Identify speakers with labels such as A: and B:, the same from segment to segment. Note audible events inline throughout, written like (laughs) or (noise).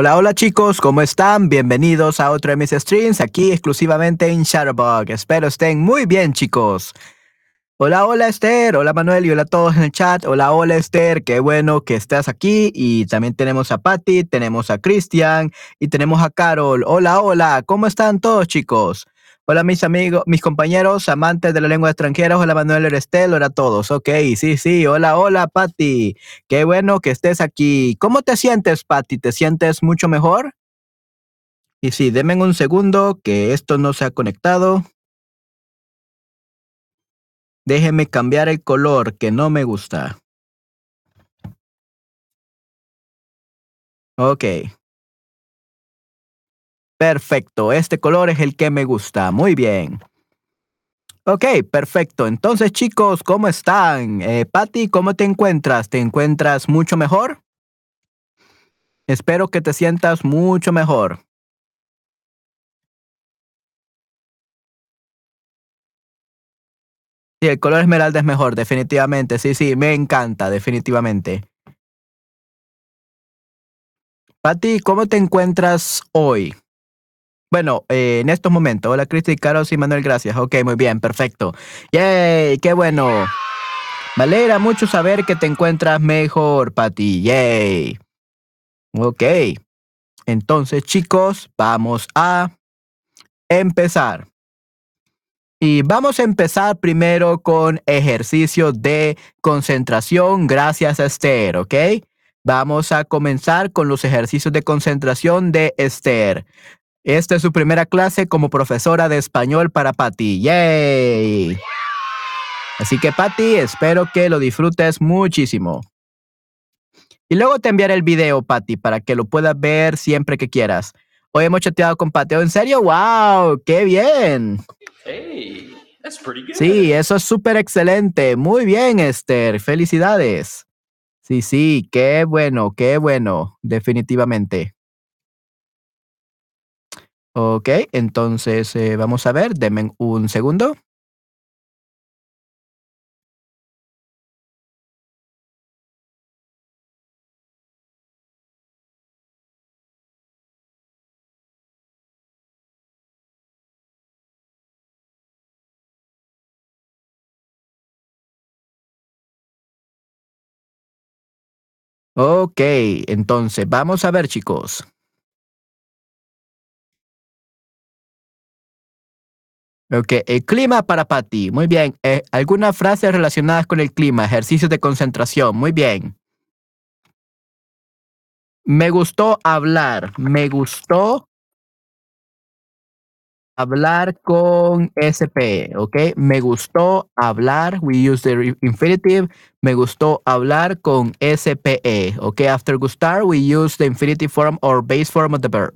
A: Hola, hola chicos, ¿cómo están? Bienvenidos a otro de mis streams aquí exclusivamente en Shutterbug. Espero estén muy bien chicos. Hola, hola Esther, hola Manuel y hola a todos en el chat. Hola, hola Esther, qué bueno que estás aquí. Y también tenemos a Patty, tenemos a Cristian y tenemos a Carol. Hola, hola, ¿cómo están todos chicos? Hola mis amigos, mis compañeros amantes de la lengua extranjera. Hola Manuel Erestel, hola a todos. Ok, sí, sí. Hola, hola Patti. Qué bueno que estés aquí. ¿Cómo te sientes, Patti? ¿Te sientes mucho mejor? Y sí, denme un segundo que esto no se ha conectado. Déjeme cambiar el color que no me gusta. Ok. Perfecto, este color es el que me gusta. Muy bien. Ok, perfecto. Entonces, chicos, ¿cómo están? Eh, Patty, ¿cómo te encuentras? ¿Te encuentras mucho mejor? Espero que te sientas mucho mejor. Sí, el color esmeralda es mejor, definitivamente. Sí, sí, me encanta, definitivamente. Patty, ¿cómo te encuentras hoy? Bueno, eh, en estos momentos. Hola, Cristi, Carlos y Manuel, gracias. Ok, muy bien, perfecto. ¡Yay! ¡Qué bueno! Me mucho saber que te encuentras mejor, Pati. ¡Yay! Ok. Entonces, chicos, vamos a empezar. Y vamos a empezar primero con ejercicio de concentración gracias a Esther, ¿ok? Vamos a comenzar con los ejercicios de concentración de Esther. Esta es su primera clase como profesora de español para Patty. ¡Yay! Así que Patty, espero que lo disfrutes muchísimo. Y luego te enviaré el video, Patty, para que lo puedas ver siempre que quieras. Hoy hemos chateado con Patty. ¿En serio? ¡Wow! ¡Qué bien!
B: Hey, that's pretty good.
A: Sí, eso es súper excelente. Muy bien, Esther. Felicidades. Sí, sí, qué bueno, qué bueno, definitivamente. Ok, entonces eh, vamos a ver, denme un segundo. Ok, entonces vamos a ver chicos. Ok, el clima para Patty. Muy bien. Eh, ¿Algunas frases relacionadas con el clima? Ejercicios de concentración. Muy bien. Me gustó hablar. Me gustó hablar con SP, ¿ok? Me gustó hablar, we use the infinitive, me gustó hablar con SPE, ¿ok? After gustar, we use the infinitive form or base form of the verb.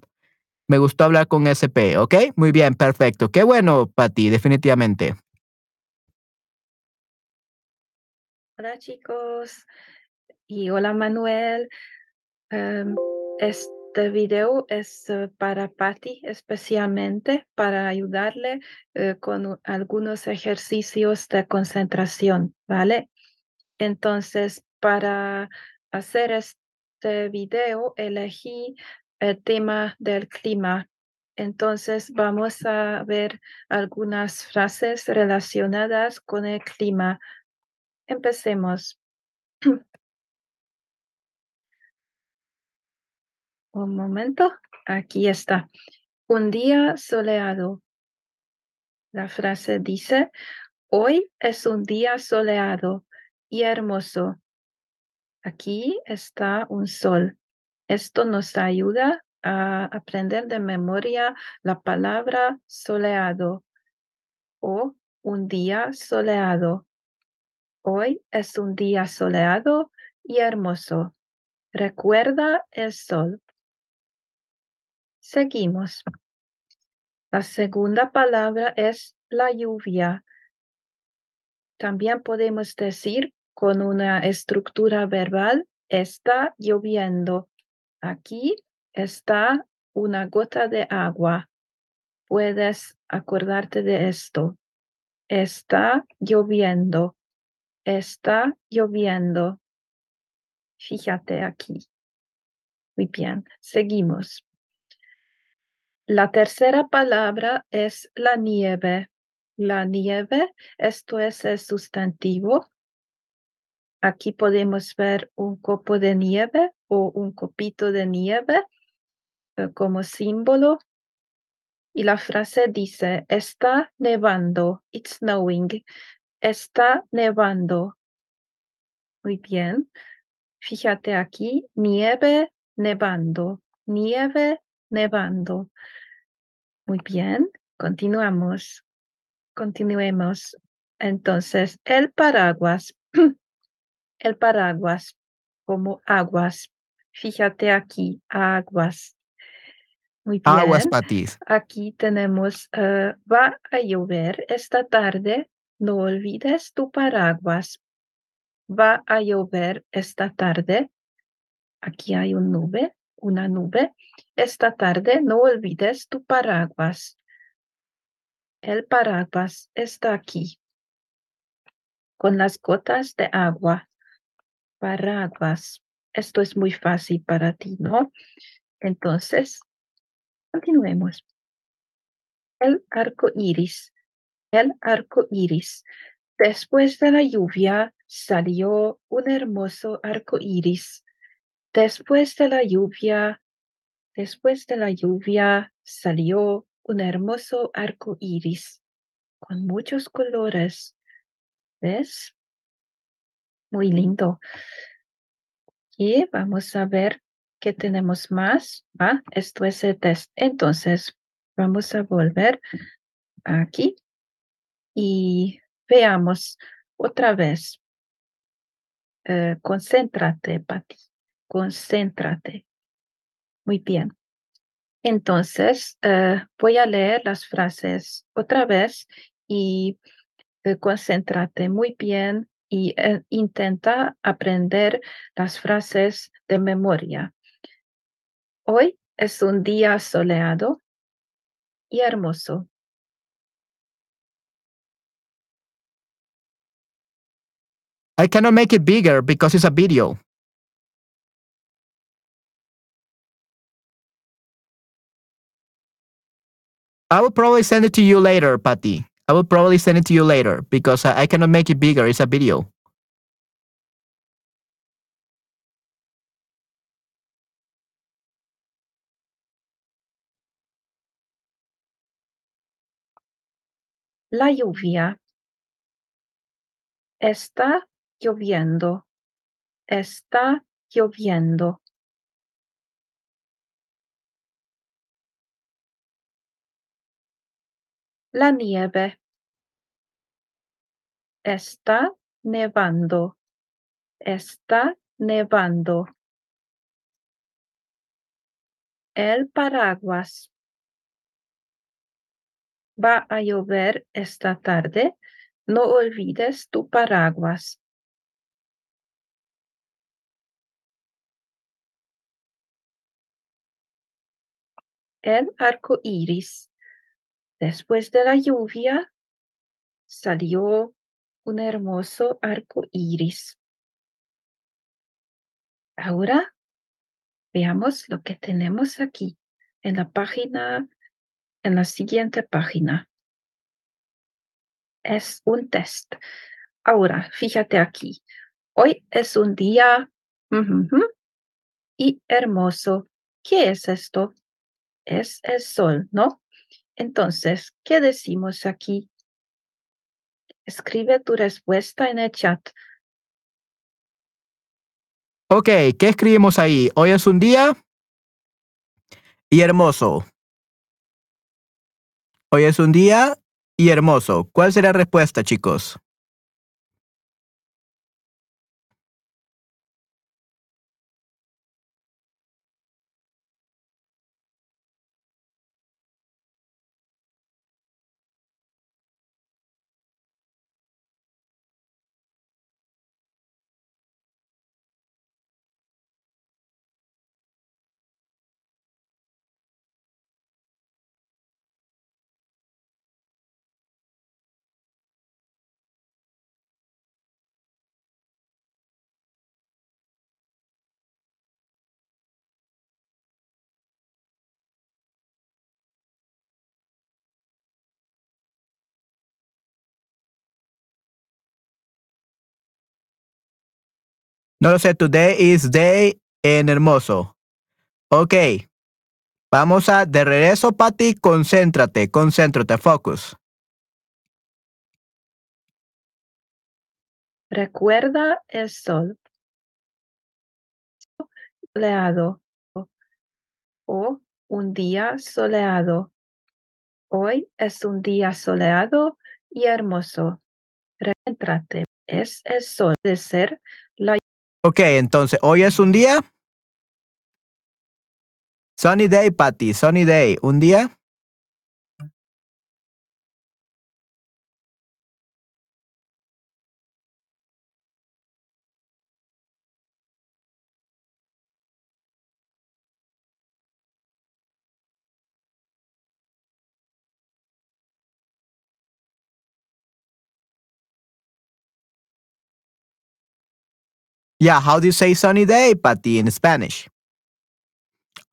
A: Me gustó hablar con SP, ¿ok? Muy bien, perfecto. Qué bueno, Pati, definitivamente.
C: Hola chicos y hola Manuel. Um, este video es uh, para Patty especialmente para ayudarle uh, con algunos ejercicios de concentración, ¿vale? Entonces, para hacer este video, elegí el tema del clima. Entonces, vamos a ver algunas frases relacionadas con el clima. Empecemos. (clears throat) Un momento, aquí está. Un día soleado. La frase dice, hoy es un día soleado y hermoso. Aquí está un sol. Esto nos ayuda a aprender de memoria la palabra soleado o un día soleado. Hoy es un día soleado y hermoso. Recuerda el sol. Seguimos. La segunda palabra es la lluvia. También podemos decir con una estructura verbal, está lloviendo. Aquí está una gota de agua. Puedes acordarte de esto. Está lloviendo. Está lloviendo. Fíjate aquí. Muy bien, seguimos. La tercera palabra es la nieve. La nieve, esto es el sustantivo. Aquí podemos ver un copo de nieve o un copito de nieve eh, como símbolo. Y la frase dice, está nevando, it's snowing, está nevando. Muy bien. Fíjate aquí, nieve, nevando, nieve, nevando. Muy bien, continuamos. Continuemos. Entonces, el paraguas, (clears throat) el paraguas como aguas. Fíjate aquí, aguas. Muy bien.
A: Aguas, Patis.
C: Aquí tenemos, uh, va a llover esta tarde. No olvides tu paraguas. Va a llover esta tarde. Aquí hay un nube, una nube. Esta tarde no olvides tu paraguas. El paraguas está aquí. Con las gotas de agua. Paraguas. Esto es muy fácil para ti, ¿no? Entonces, continuemos. El arco iris. El arco iris. Después de la lluvia salió un hermoso arco iris. Después de la lluvia, después de la lluvia salió un hermoso arco iris con muchos colores. ¿Ves? Muy lindo. Y vamos a ver qué tenemos más. Ah, esto es el test. Entonces, vamos a volver aquí y veamos otra vez. Eh, concéntrate, Pati. Concéntrate. Muy bien. Entonces, eh, voy a leer las frases otra vez y eh, concéntrate muy bien y eh, intenta aprender las frases de memoria. Hoy es un día soleado y hermoso.
A: I cannot make it bigger because it's a video. I will probably send it to you later, Patty. I will probably send it to you later because I, cannot make it bigger. It's a video.
C: La lluvia. Está lloviendo. Está lloviendo. La nieve. Está nevando. Está nevando. El paraguas. Va a llover esta tarde. No olvides tu paraguas. El arco iris. Después de la lluvia salió un hermoso arco iris. Ahora veamos lo que tenemos aquí en la página, en la siguiente página. Es un test. Ahora, fíjate aquí. Hoy es un día y hermoso. ¿Qué es esto? Es el sol, ¿no? Entonces, ¿qué decimos aquí? Escribe tu respuesta en el chat.
A: Ok, ¿qué escribimos ahí? Hoy es un día y hermoso. Hoy es un día y hermoso. ¿Cuál será la respuesta, chicos? No lo sé, today is day en hermoso. Ok. Vamos a, de regreso, Pati, concéntrate, concéntrate, focus.
C: Recuerda el sol. Soleado. O un día soleado. Hoy es un día soleado y hermoso. Recéntrate. Es el sol de ser la
A: Ok, entonces, hoy es un día. Sunny day, Patty, sunny day. ¿Un día? Yeah, how do you say sunny day, Patty, in Spanish?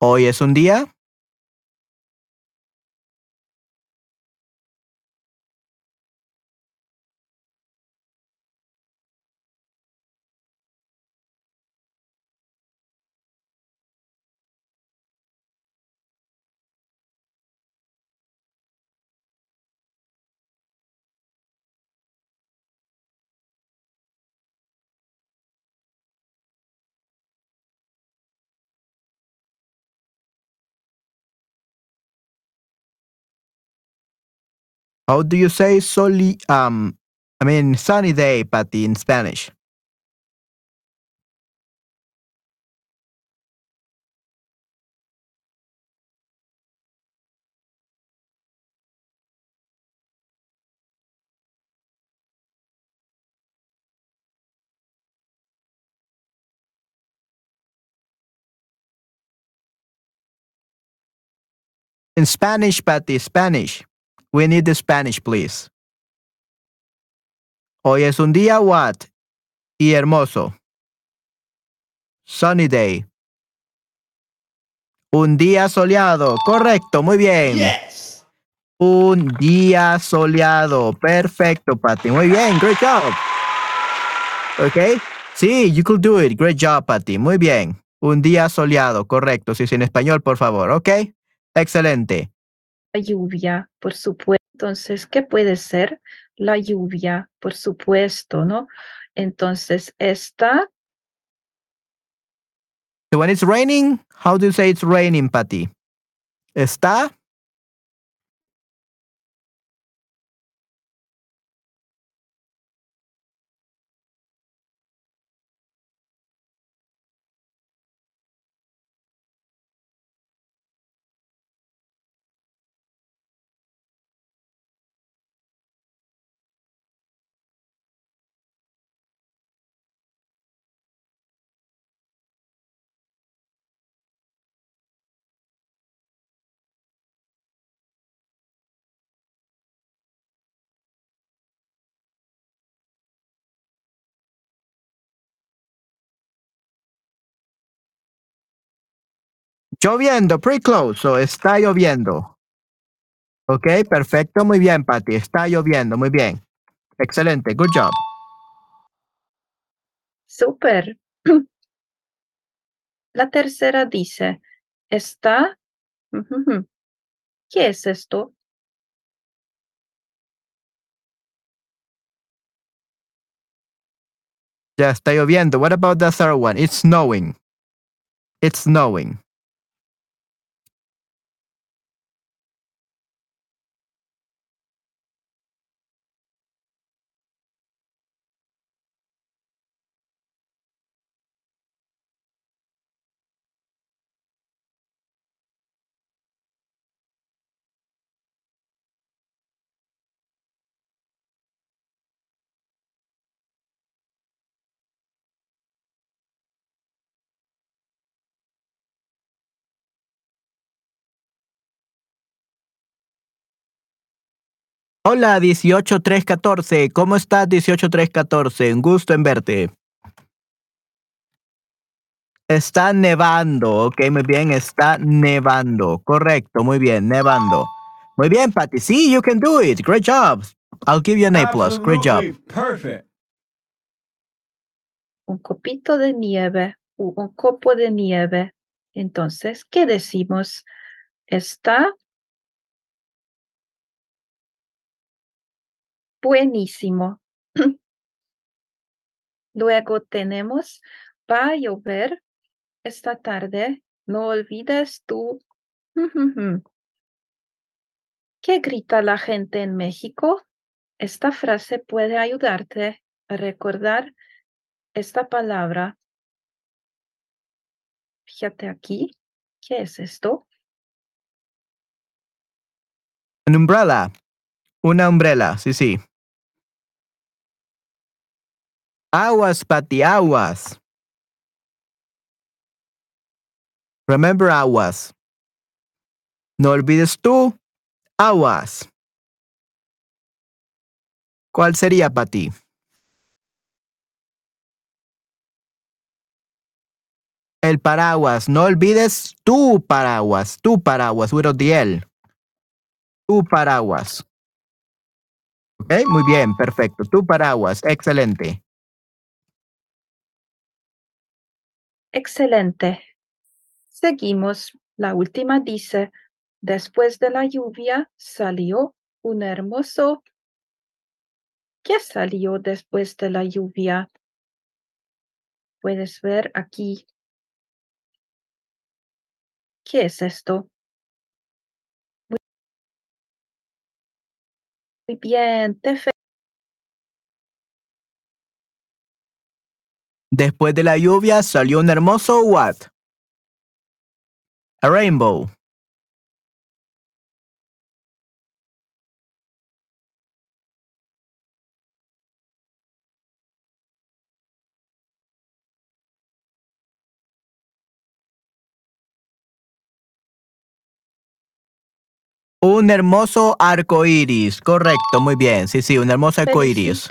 A: Hoy es un día. How do you say soli um I mean sunny day, but in Spanish? In Spanish, Patty, Spanish. We need the Spanish, please. Hoy es un día what? Y hermoso. Sunny day. Un día soleado. Correcto, muy bien.
B: Yes.
A: Un día soleado. Perfecto, Patty. Muy bien. Great job. Okay. Sí, you could do it. Great job, Patty. Muy bien. Un día soleado. Correcto. Sí, sí, en español, por favor. Ok. Excelente.
C: Lluvia, por supuesto. Entonces, ¿qué puede ser? La lluvia, por supuesto, ¿no? Entonces, está
A: So when it's raining, how do you say it's raining, Patty? Está lloviendo, pretty close. Está lloviendo. Ok, perfecto, muy bien, Patty. Está lloviendo, muy bien. Excelente, good job.
C: súper. (clears throat) La tercera dice, está... ¿Qué es esto?
A: Ya está lloviendo. What about the third one? It's snowing. It's snowing. Hola, 18314. ¿Cómo estás, 18314? Un gusto en verte. Está nevando. Ok, muy bien. Está nevando. Correcto, muy bien. Nevando. Muy bien, Patty. Sí, you can do it. Great job. I'll give you an A plus. Great job.
D: Perfect.
C: Un copito de nieve un copo de nieve. Entonces, ¿qué decimos? Está buenísimo. (clears throat) Luego tenemos, va a llover esta tarde. No olvides tú. ¿Qué grita la gente en México? Esta frase puede ayudarte a recordar esta palabra. Fíjate aquí. ¿Qué es esto?
A: An umbrella. Una umbrella, sí, sí. Aguas, Patty, aguas. Remember aguas. No olvides tú, aguas. ¿Cuál sería para ti? El paraguas. No olvides tu paraguas. Tu paraguas. Without the L. Tu paraguas. Ok, muy bien, perfecto. Tu paraguas. Excelente.
C: Excelente. Seguimos. La última dice, después de la lluvia salió un hermoso... ¿Qué salió después de la lluvia? Puedes ver aquí. ¿Qué es esto? Muy bien, te
A: Después de la lluvia salió un hermoso what? Rainbow. Un hermoso arco iris. Correcto, muy bien. Sí, sí, un hermoso arco iris.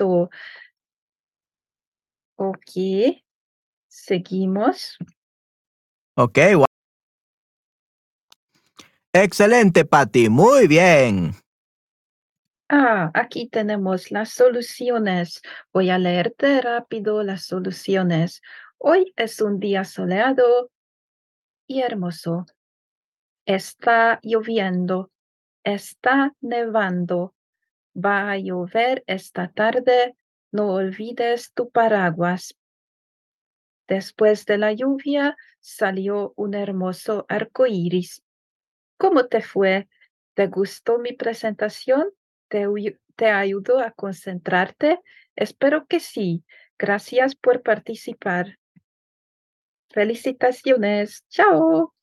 C: Ok. Seguimos.
A: Ok, gua- Excelente, Patty. Muy bien.
C: Ah, aquí tenemos las soluciones. Voy a leerte rápido las soluciones. Hoy es un día soleado y hermoso. Está lloviendo. está nevando. Va a llover esta tarde. No olvides tu paraguas. Después de la lluvia salió un hermoso arco iris. ¿Cómo te fue? ¿Te gustó mi presentación? ¿Te, te ayudó a concentrarte? Espero que sí. Gracias por participar. Felicitaciones. Chao.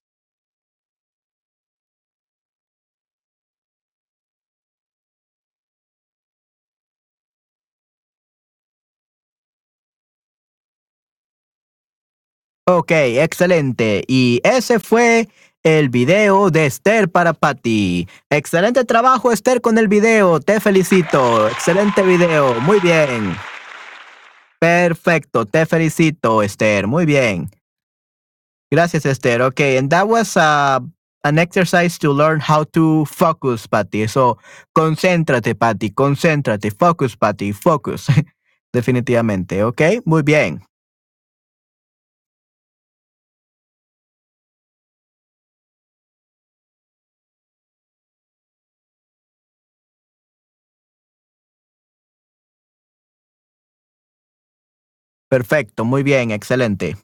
A: Ok, excelente. Y ese fue el video de Esther para Patty. Excelente trabajo, Esther, con el video. Te felicito. Excelente video. Muy bien. Perfecto. Te felicito, Esther. Muy bien. Gracias, Esther. Okay, and that was uh, an exercise to learn how to focus, Patty. So, concéntrate, Patty. Concéntrate. Focus, Patty. Focus. (laughs) Definitivamente. Ok, muy bien. Perfecto, muy bien, excelente.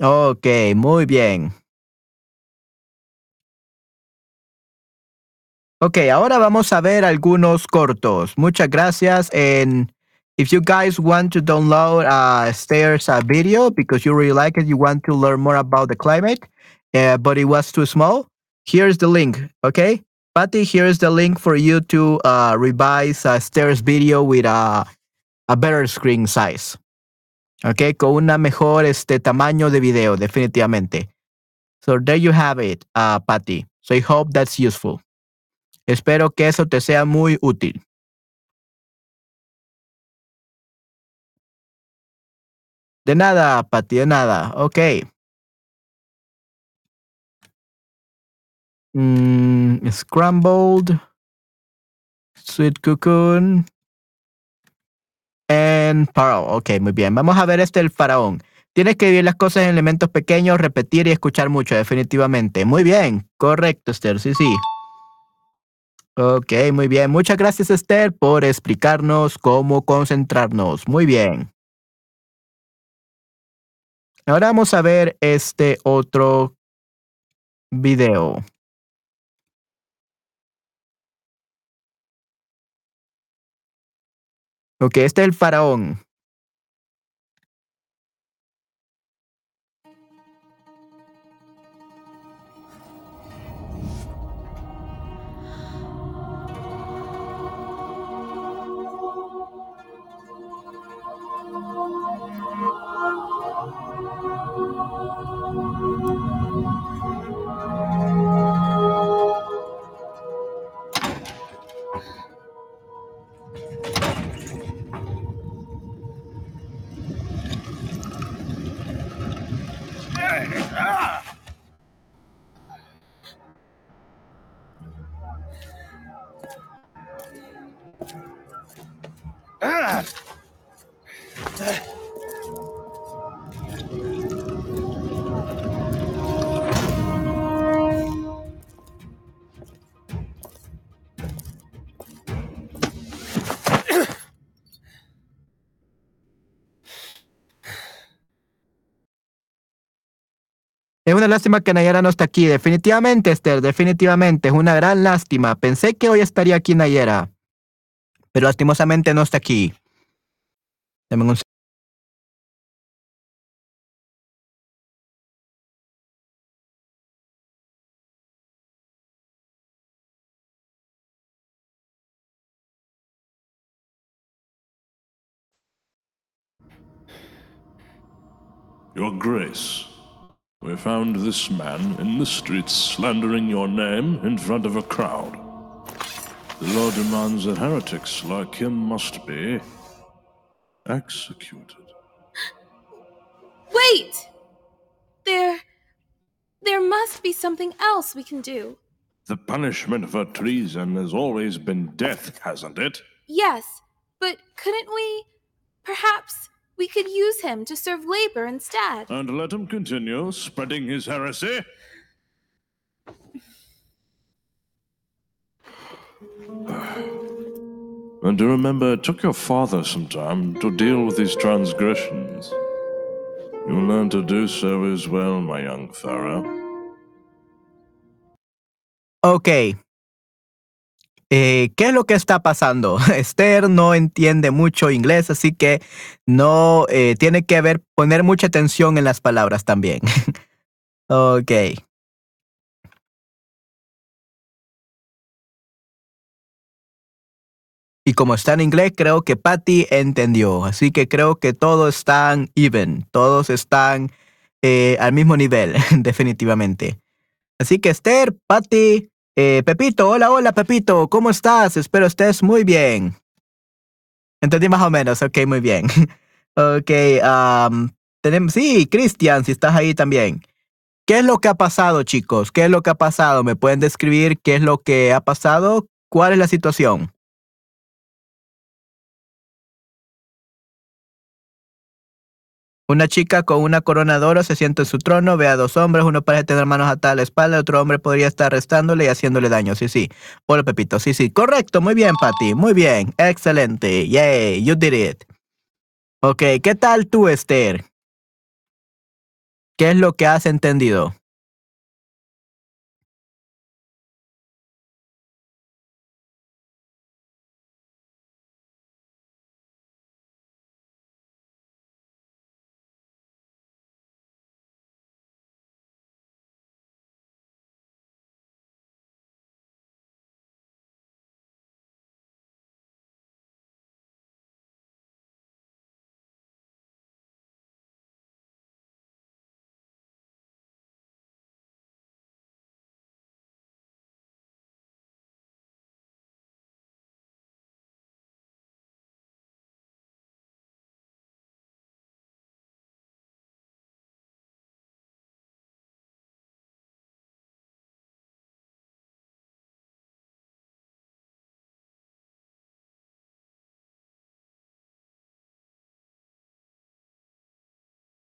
A: Ok, muy bien. Ok, ahora vamos a ver algunos cortos. Muchas gracias. And if you guys want to download uh, Stairs video because you really like it, you want to learn more about the climate, uh, but it was too small, here's the link. Okay. Patty, here's the link for you to uh, revise uh, Stairs video with a, a better screen size. Ok, con una mejor este tamaño de video, definitivamente. So there you have it, uh, Patty. So I hope that's useful. Espero que eso te sea muy útil. De nada, Patty, de nada. Ok. Mm, scrambled, sweet cocoon, and pharaoh. Ok, muy bien. Vamos a ver este el faraón. Tienes que vivir las cosas en elementos pequeños, repetir y escuchar mucho, definitivamente. Muy bien, correcto, Esther. Sí, sí. Ok, muy bien. Muchas gracias, Esther, por explicarnos cómo concentrarnos. Muy bien. Ahora vamos a ver este otro video. Ok, este es el faraón. Es una lástima que Nayara no está aquí. Definitivamente, Esther, definitivamente. Es una gran lástima. Pensé que hoy estaría aquí Nayara. Pero lastimosamente no está aquí. Dame un
D: Your Grace, we found this man in the streets slandering your name in front of a crowd. The law demands that heretics like him must be executed.
E: Wait! There. There must be something else we can do.
D: The punishment for treason has always been death, hasn't it?
E: Yes, but couldn't we perhaps We could use him to serve labor instead.
D: And let him continue spreading his heresy. And do remember, it took your father some time to deal with these transgressions. You'll learn to do so as well, my young Pharaoh.
A: Ok. Eh, ¿Qué es lo que está pasando? (laughs) Esther no entiende mucho inglés, así que no eh, tiene que ver, poner mucha atención en las palabras también. (laughs) ok. Y como está en inglés, creo que Patty entendió. Así que creo que todos están even, todos están eh, al mismo nivel, (laughs) definitivamente. Así que Esther, Patty, eh, Pepito, hola, hola Pepito, ¿cómo estás? Espero estés muy bien. Entendí más o menos, ok, muy bien. (laughs) ok, um, tenemos, sí, Cristian, si estás ahí también. ¿Qué es lo que ha pasado, chicos? ¿Qué es lo que ha pasado? ¿Me pueden describir qué es lo que ha pasado? ¿Cuál es la situación? Una chica con una corona de oro se sienta en su trono, ve a dos hombres, uno parece tener manos atadas a la espalda, otro hombre podría estar arrestándole y haciéndole daño. Sí, sí. Hola, Pepito. Sí, sí. Correcto. Muy bien, Patty. Muy bien. Excelente. Yay. You did it. Ok. ¿Qué tal tú, Esther? ¿Qué es lo que has entendido?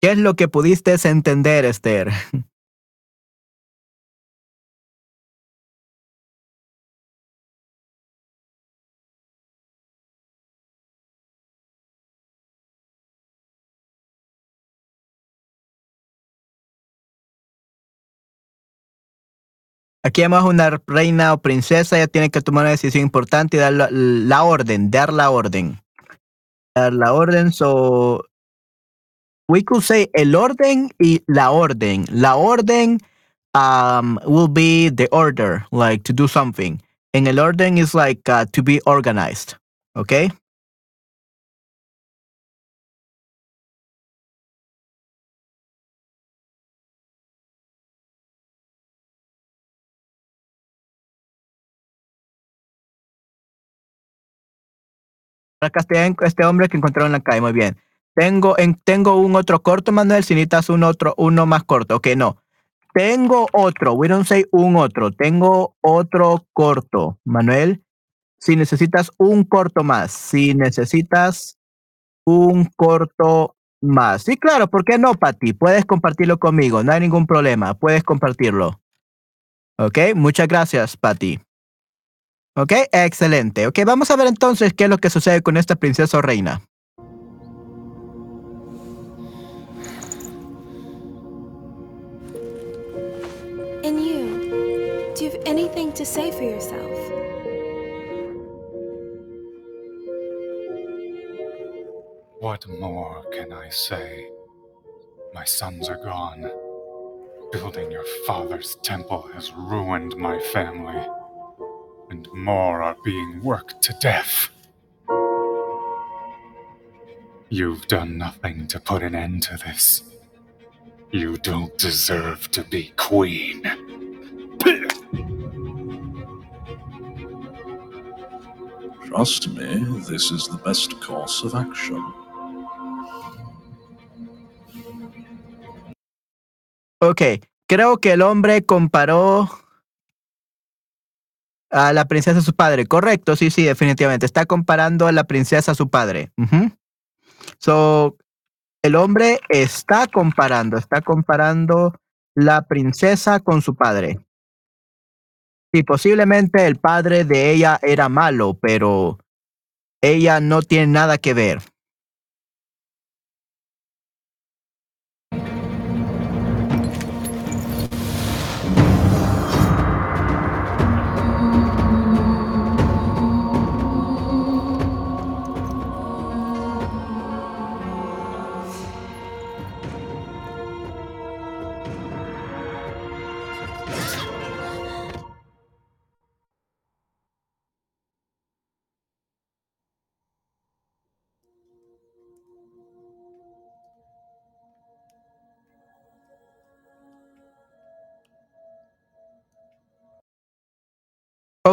A: ¿Qué es lo que pudiste entender, Esther? (laughs) Aquí además una reina o princesa ya tiene que tomar una decisión importante y dar la, orden, dar la orden. Dar la orden, so we could say el orden y la orden. La orden um, will be the order, like to do something. And el orden is like uh, to be organized. Okay? Está este hombre que encontraron en la calle, muy bien. Tengo, en, tengo un otro corto, Manuel, si necesitas un otro, uno más corto. Ok, no. Tengo otro, we don't say un otro, tengo otro corto, Manuel. Si necesitas un corto más, si necesitas un corto más. Sí, claro, ¿por qué no, Pati? Puedes compartirlo conmigo, no hay ningún problema, puedes compartirlo. Ok, muchas gracias, Pati. Ok, excelente. Ok, vamos a ver entonces qué es lo que sucede con esta princesa o reina.
E: Anything to say for yourself?
F: What more can I say? My sons are gone. Building your father's temple has ruined my family. And more are being worked to death. You've done nothing to put an end to this. You don't deserve to be queen.
D: Trust me, this is the best course of action.
A: Ok, creo que el hombre comparó a la princesa a su padre. Correcto, sí, sí, definitivamente. Está comparando a la princesa a su padre. Ujú. So, el hombre está comparando, está comparando la princesa con su padre. Sí, posiblemente el padre de ella era malo, pero ella no tiene nada que ver.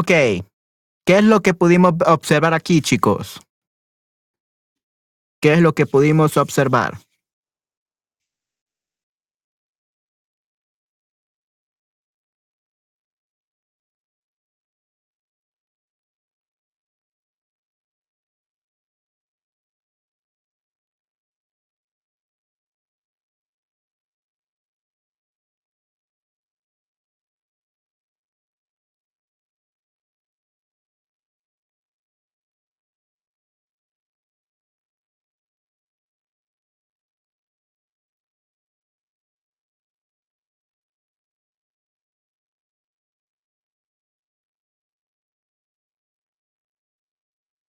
A: Ok, ¿qué es lo que pudimos observar aquí, chicos? ¿Qué es lo que pudimos observar?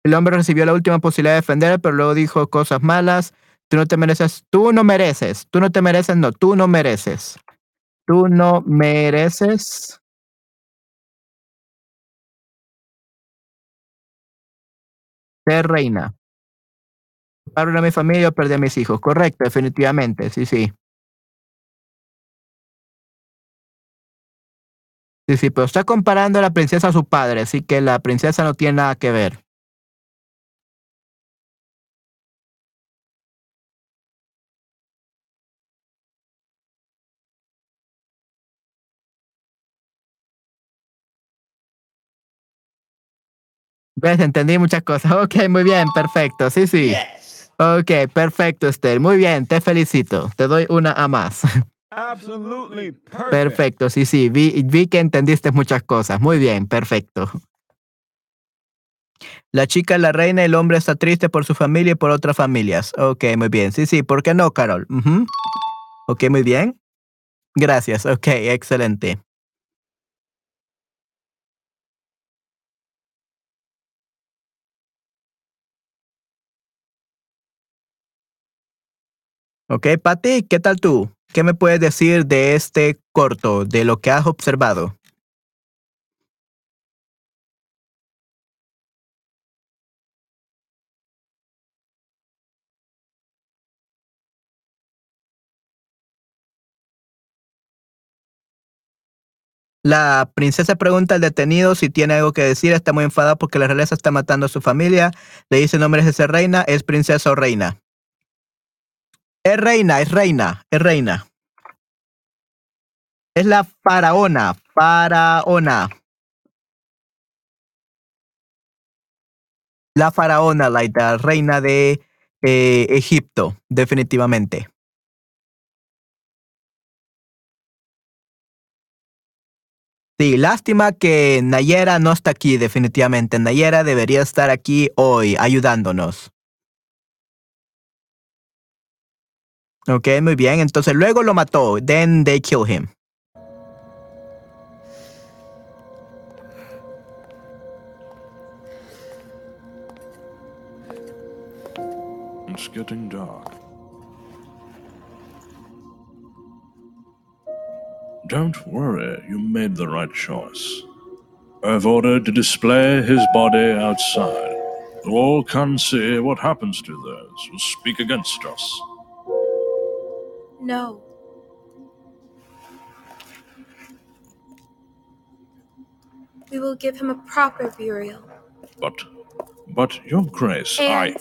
A: El hombre recibió la última posibilidad de defender, pero luego dijo cosas malas. Tú no te mereces, tú no mereces, tú no te mereces, no, tú no mereces. Tú no mereces. Ser reina. Para a mi familia, yo perdí a mis hijos. Correcto, definitivamente, sí, sí. Sí, sí, pero está comparando a la princesa a su padre, así que la princesa no tiene nada que ver. ¿Ves? Entendí muchas cosas. (laughs) Ok, muy bien, perfecto. Sí, sí. Ok, perfecto, Esther. Muy bien, te felicito. Te doy una a más. (laughs) Perfecto, sí, sí. Vi, vi que entendiste muchas cosas. Muy bien, perfecto. La chica es la reina, el hombre está triste por su familia y por otras familias. Ok, muy bien. Sí, sí, ¿por qué no, Carol? Ok, muy bien. Gracias. Ok, excelente. Ok, Patti, ¿qué tal tú? ¿Qué me puedes decir de este corto, de lo que has observado? La princesa pregunta al detenido si tiene algo que decir, está muy enfadada porque la realeza está matando a su familia, le dice no merece ser reina, es princesa o reina. Es reina, es reina, es reina. Es la faraona, faraona. La faraona, la reina de eh, Egipto, definitivamente. Sí, lástima que Nayera no está aquí, definitivamente. Nayera debería estar aquí hoy ayudándonos. Ok, muy bien. Entonces luego lo mató. Then they kill him.
D: It's getting dark. Don't worry, you made the right choice. I've ordered to display his body outside. All can see what happens to those who speak against us.
E: No. We will give him a proper burial.
D: But, but, Your Grace,
E: and
D: I.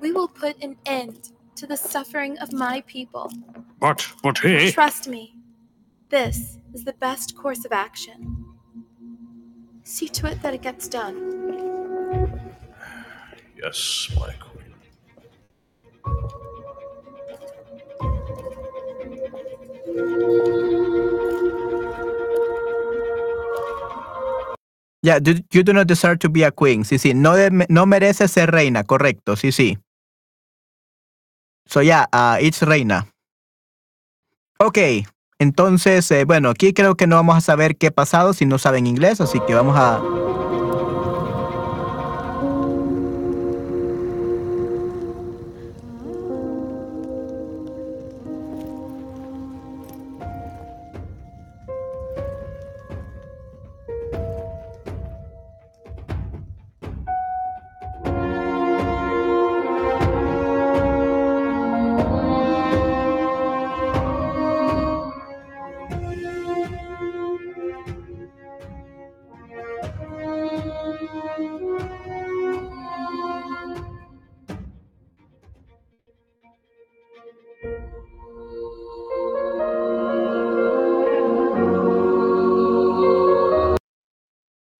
E: we will put an end to the suffering of my people.
D: But, but he.
E: Trust me, this is the best course of action. See to it that it gets done.
D: Yes, my queen.
A: Yeah, do- you do not deserve to be a queen. Sí, sí. No, no merece ser reina, correcto. Sí, sí. So, yeah, it's reina. Ok, entonces, eh, bueno, aquí creo que no vamos a saber qué ha pasado si no saben inglés, así que vamos a...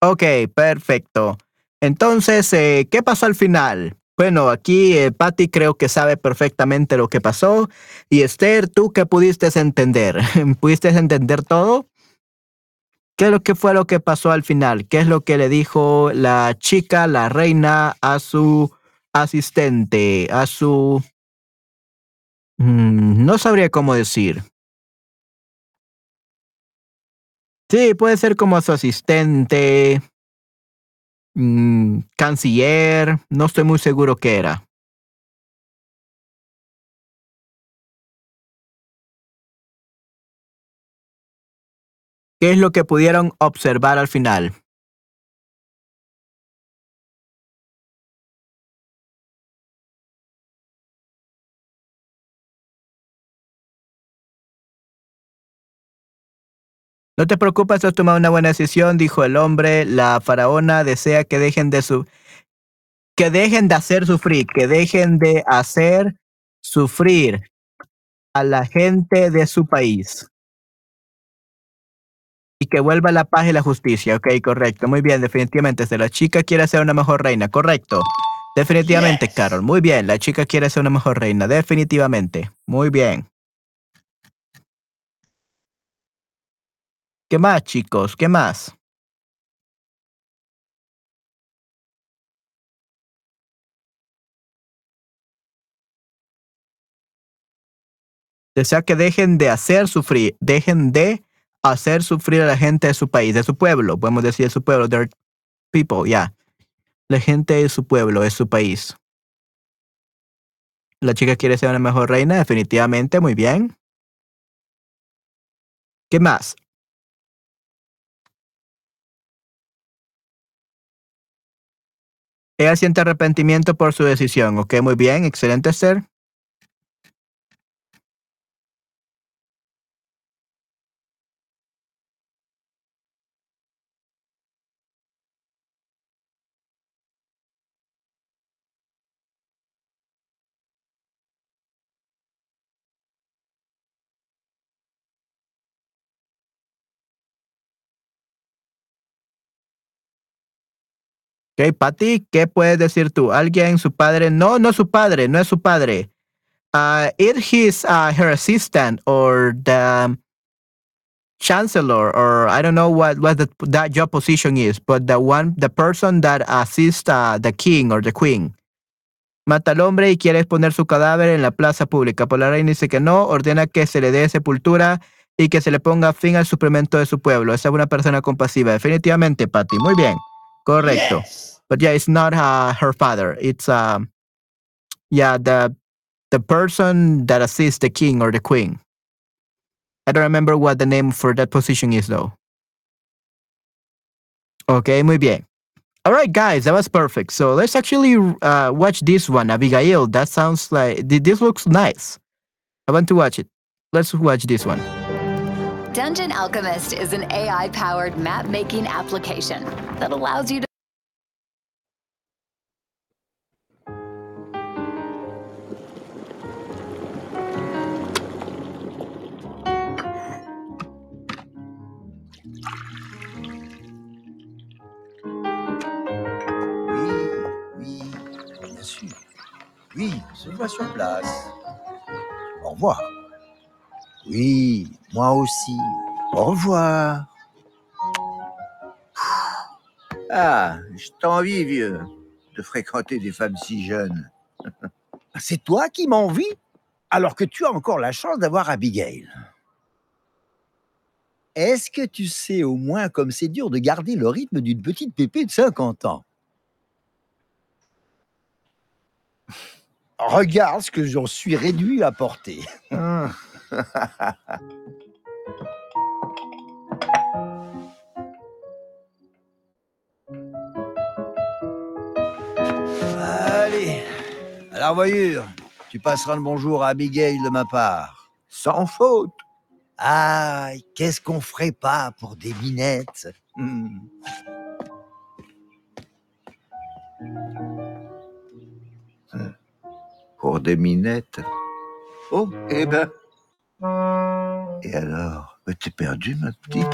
A: Ok, perfecto. Entonces, eh, ¿qué pasó al final? Bueno, aquí eh, Patty creo que sabe perfectamente lo que pasó. Y Esther, ¿tú qué pudiste entender? (laughs) ¿Pudiste entender todo? ¿Qué es lo que fue lo que pasó al final? ¿Qué es lo que le dijo la chica, la reina, a su asistente, a su... Mm, no sabría cómo decir. Sí, puede ser como su asistente, mm, canciller, no estoy muy seguro qué era. ¿Qué es lo que pudieron observar al final? No te preocupes, has tomado una buena decisión, dijo el hombre. La faraona desea que dejen de su que dejen de hacer sufrir, que dejen de hacer sufrir a la gente de su país. Y que vuelva la paz y la justicia. Ok, correcto. Muy bien, definitivamente. Si la chica quiere ser una mejor reina, correcto. Definitivamente,
B: Yes.
A: Carol. Muy bien, la chica quiere ser una mejor reina. Definitivamente. Muy bien. ¿Qué más, chicos? ¿Qué más? Desea que dejen de hacer sufrir, dejen de hacer sufrir a la gente de su país, de su pueblo, podemos decir de su pueblo, their people, ya. La gente de su pueblo, es su país. La chica quiere ser una mejor reina, definitivamente, muy bien. ¿Qué más? Ella siente arrepentimiento por su decisión. Ok, muy bien, excelente, Esther. Ok, Patty, ¿qué puedes decir tú? ¿Alguien, su padre? No, no su padre, no es su padre. Uh, it is uh, her assistant or the chancellor or I don't know what, what the, that job position is, but the one, the person that assists uh, the king or the queen. Mata al hombre y quiere exponer su cadáver en la plaza pública. Por la reina dice que no, ordena que se le dé sepultura y que se le ponga fin al sufrimiento de su pueblo. Esa es una persona compasiva. Definitivamente, Patty. Muy bien. Correcto.
B: Yes.
A: but yeah, it's not uh, her father. It's um, yeah, the the person that assists the king or the queen. I don't remember what the name for that position is though. Okay, muy bien. All right, guys, that was perfect. So let's actually uh, watch this one, Abigail. That sounds like this looks nice. I want to watch it. Let's watch this one.
G: Dungeon Alchemist is an AI powered map making application that allows you to.
H: Oui, oui, bien sûr. Oui, on se voit sur place. Au revoir. Oui, Moi aussi. Au revoir. Ah, je t'envie, vieux, de fréquenter des femmes si jeunes. C'est toi qui m'envie alors que tu as encore la chance d'avoir Abigail. Est-ce que tu sais au moins comme c'est dur de garder le rythme d'une petite pépée de 50 ans? Regarde ce que j'en suis réduit à porter. (laughs) Allez, à la. Tu passeras le bonjour à Abigail de ma part. Sans faute. Ah, qu'est-ce qu'on ferait pas pour des minettes? Hmm. Hmm. Pour des minettes Oh, eh ben. Et alors Mais T'es perdu, ma petite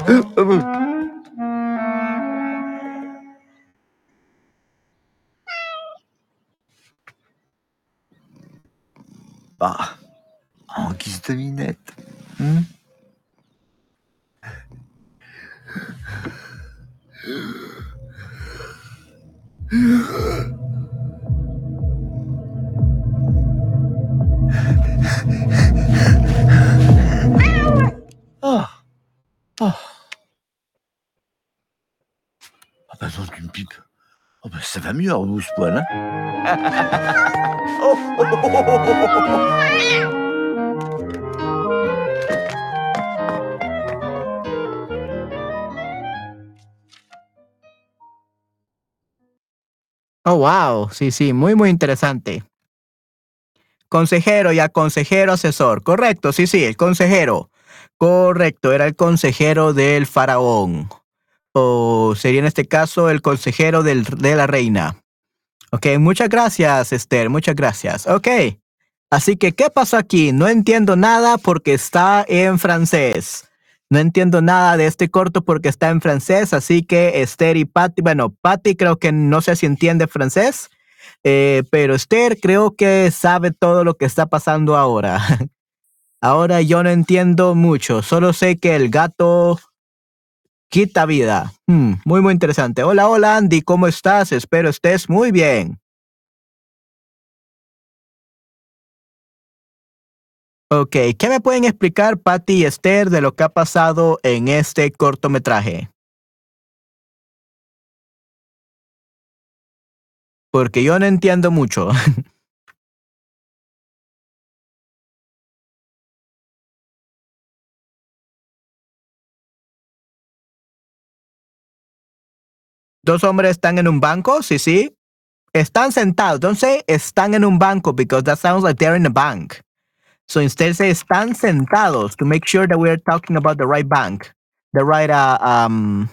H: Ah, en guise de minette. hmm Oh, oh, oh. Oh,
A: wow. Sí, sí, muy, muy interesante. Consejero y a consejero asesor. Correcto, sí, sí, el consejero. Correcto, era el consejero del faraón. O sería en este caso el consejero del- de la reina. Ok, muchas gracias, Esther, muchas gracias. Ok, así que, ¿qué pasó aquí? No entiendo nada porque está en francés. No entiendo nada de este corto porque está en francés, así que Esther y Patty, bueno, Patty creo que no sé si entiende francés, eh, pero Esther creo que sabe todo lo que está pasando ahora. (laughs) Ahora yo no entiendo mucho, solo sé que el gato quita vida. Hmm, muy, muy interesante. Hola, hola Andy, ¿cómo estás? Espero estés muy bien. Ok, ¿qué me pueden explicar Patty y Esther de lo que ha pasado en este cortometraje? Porque yo no entiendo mucho. (laughs) Dos hombres están en un banco, sí, sí. Están sentados. Don't say están en un banco because that sounds like they're in a bank. So instead say están sentados to make sure that we're talking about the right bank, the right uh, um,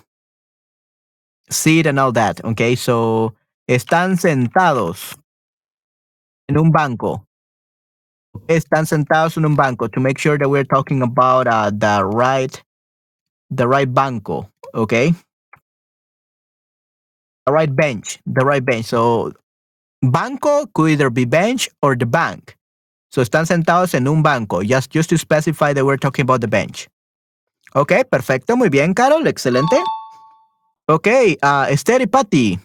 A: seat and all that. Okay, so están sentados en un banco. Están sentados en un banco to make sure that we're talking about uh, the right, the right banco. Okay. The right bench, the right bench. So banco could either be bench or the bank. So están sentados en un banco, just, just to specify that we're talking about the bench. Ok, perfecto, muy bien, Carol, excelente. Ok, uh, Esther y Patty.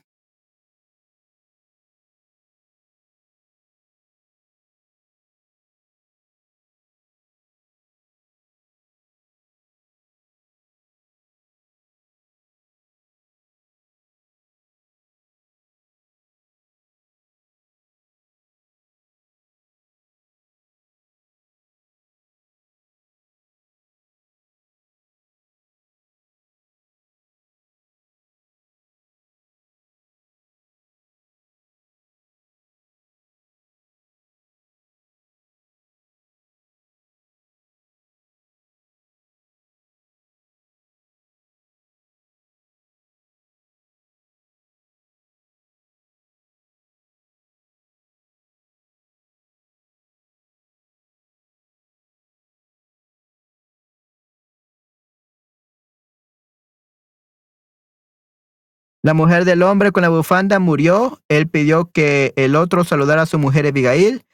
A: La mujer del hombre con la bufanda murió. Él pidió que el otro saludara a su mujer Abigail.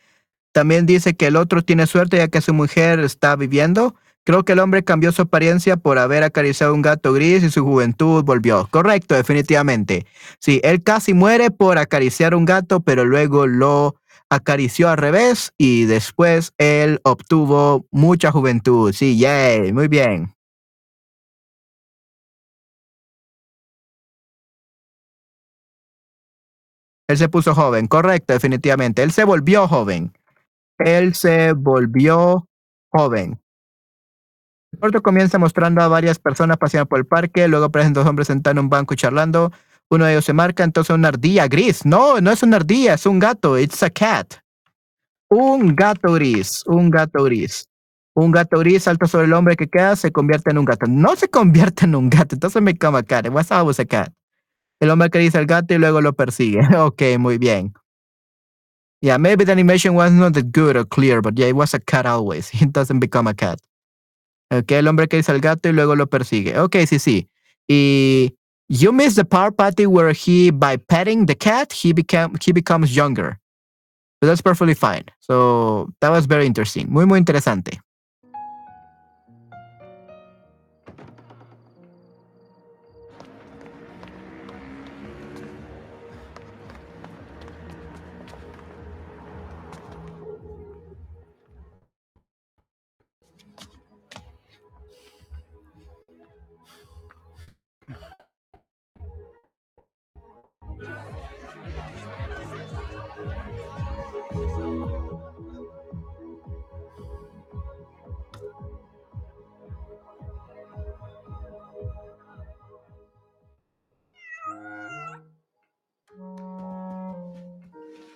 A: También dice que el otro tiene suerte ya que su mujer está viviendo. Creo que el hombre cambió su apariencia por haber acariciado un gato gris y su juventud volvió. Correcto, definitivamente. Sí, él casi muere por acariciar un gato, pero luego lo acarició al revés y después él obtuvo mucha juventud. Sí, yay, muy bien. Él se puso joven, correcto, definitivamente. Él se volvió joven. Él se volvió joven. El corto comienza mostrando a varias personas paseando por el parque, luego aparecen dos hombres sentados en un banco y charlando. Uno de ellos se marca, entonces una ardilla gris. No, no es una ardilla, es un gato. It's a cat. Un gato gris, un gato gris. Un gato gris salta sobre el hombre que queda, se convierte en un gato. No se convierte en un gato, entonces me cama cat. What's up with a cat? El hombre acaricia al gato y luego lo persigue. (laughs) ok, muy bien. Yeah, maybe the animation was not that good or clear, but yeah, it was a cat always. (laughs) It doesn't become a cat. Ok, el hombre acaricia al gato y luego lo persigue. Ok, sí, sí. Y you missed the part, Patty, where he, by petting the cat, he became he becomes younger. But that's perfectly fine. So that was very interesting. Muy, muy interesante.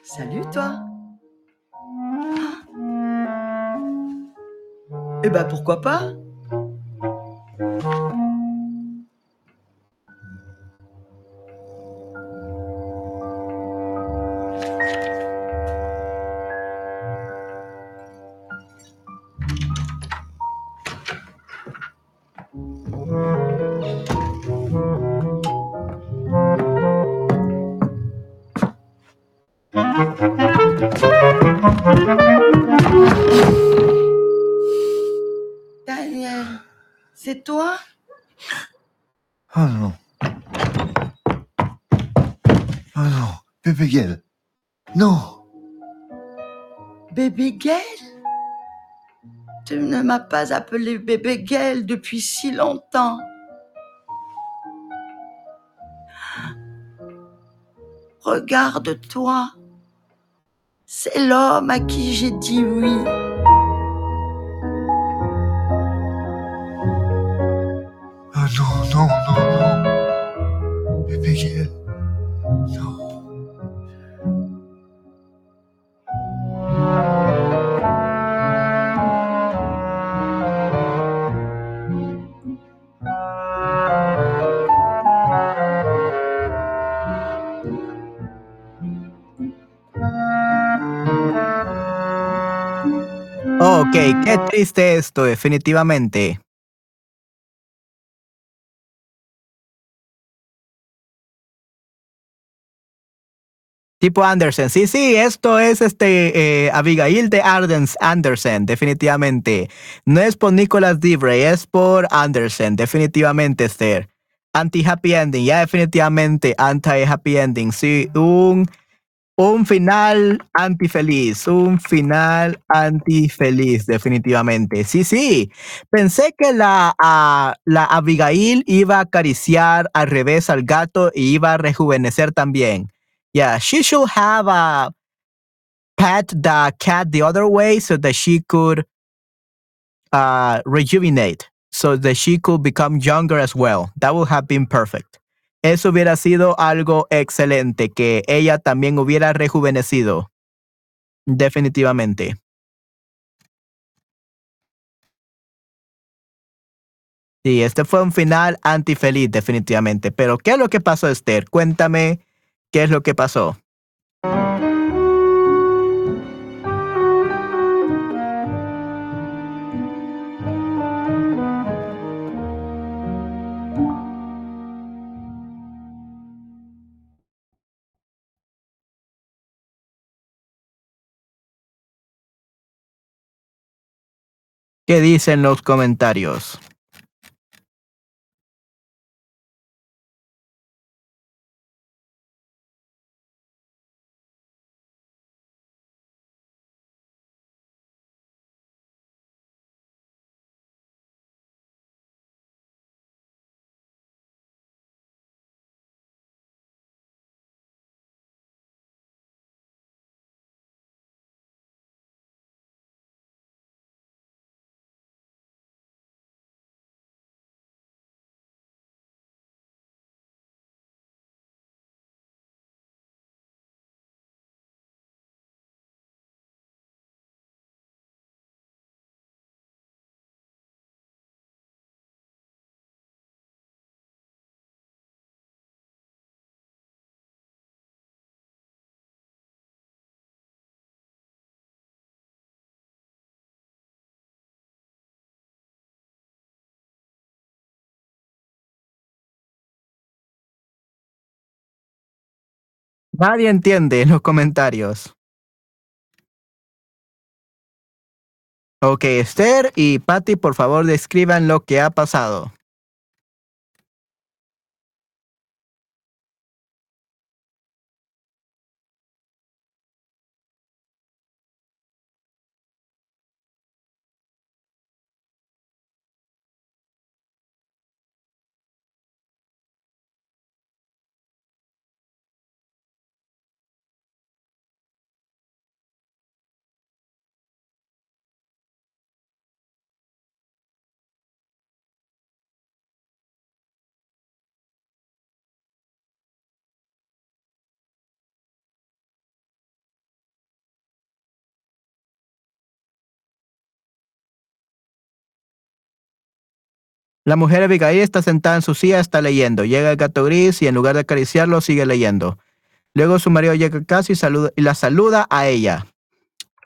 I: Salut toi. Eh ben pourquoi pas? M'as pas appelé bébé Gaël depuis si longtemps. Regarde-toi. C'est l'homme à qui j'ai dit oui.
A: Qué triste esto, definitivamente. Tipo Anderson, sí, sí, esto es este eh, Abigail de Ardens Anderson, definitivamente. No es por Nicholas Dibray, es por Anderson, definitivamente, Esther. Anti-happy ending, ya definitivamente anti-happy ending, sí, un, un final antifeliz, un final antifeliz, definitivamente. Sí, sí, pensé que la, ah, la Abigail iba a acariciar al revés al gato y iba a rejuvenecer también. Yeah, she should have a pat the cat the other way so that she could uh, rejuvenate, so that she could become younger as well. That would have been perfect. Eso hubiera sido algo excelente, que ella también hubiera rejuvenecido. Definitivamente. Sí, este fue un final antifeliz, definitivamente. Pero, ¿qué es lo que pasó, Esther? Cuéntame qué es lo que pasó. ¿Qué dicen los comentarios? Nadie entiende en los comentarios. Ok, Esther y Patty, por favor, describan lo que ha pasado. La mujer Abigail está sentada en su silla, está leyendo. Llega el gato gris y en lugar de acariciarlo, sigue leyendo. Luego su marido llega a casa y, la saluda a ella.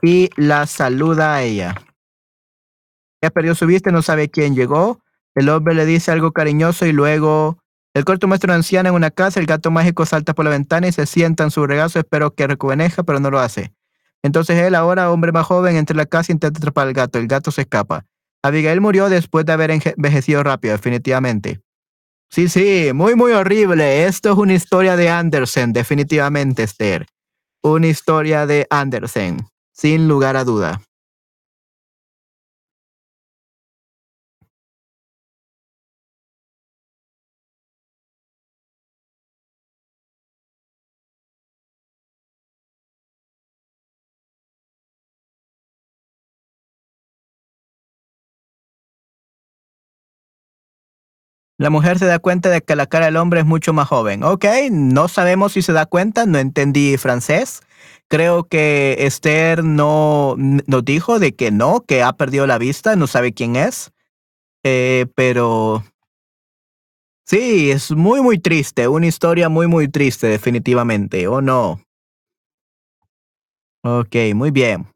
A: Y la saluda a ella. Ella perdió su vista y no sabe quién llegó. El hombre le dice algo cariñoso y luego el corto muestra a una anciana en una casa. El gato mágico salta por la ventana y se sienta en su regazo. Espero que rejuveneja, pero no lo hace. Entonces él, ahora hombre más joven, entra en la casa e intenta atrapar al gato. El gato se escapa. Abigail murió después de haber envejecido rápido, definitivamente. Sí, sí, muy, muy horrible. Esto es una historia de Andersen, definitivamente, Esther. Una historia de Andersen, sin lugar a duda. La mujer se da cuenta de que la cara del hombre es mucho más joven. Ok, no sabemos si se da cuenta, no entendí francés. Creo que Esther no nos dijo de que no, que ha perdido la vista, no sabe quién es. Eh, pero sí, es muy, muy triste, una historia muy, muy triste, definitivamente, ¿o no? Ok, muy bien.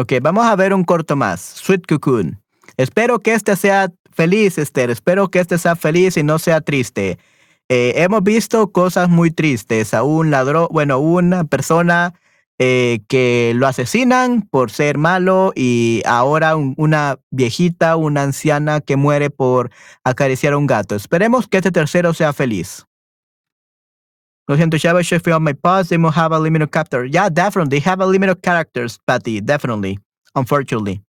A: Ok, vamos a ver un corto más. Sweet Cocoon. Espero que este sea feliz, Esther. Espero que este sea feliz y no sea triste. Eh, hemos visto cosas muy tristes. A un ladrón, bueno, una persona eh, que lo asesinan por ser malo y ahora una viejita, una anciana que muere por acariciar a un gato. Esperemos que este tercero sea feliz. Lo siento, Shabba should feel my pause. They will have a limited character. Yeah, definitely. They have a limited characters, Patty. Definitely. Unfortunately.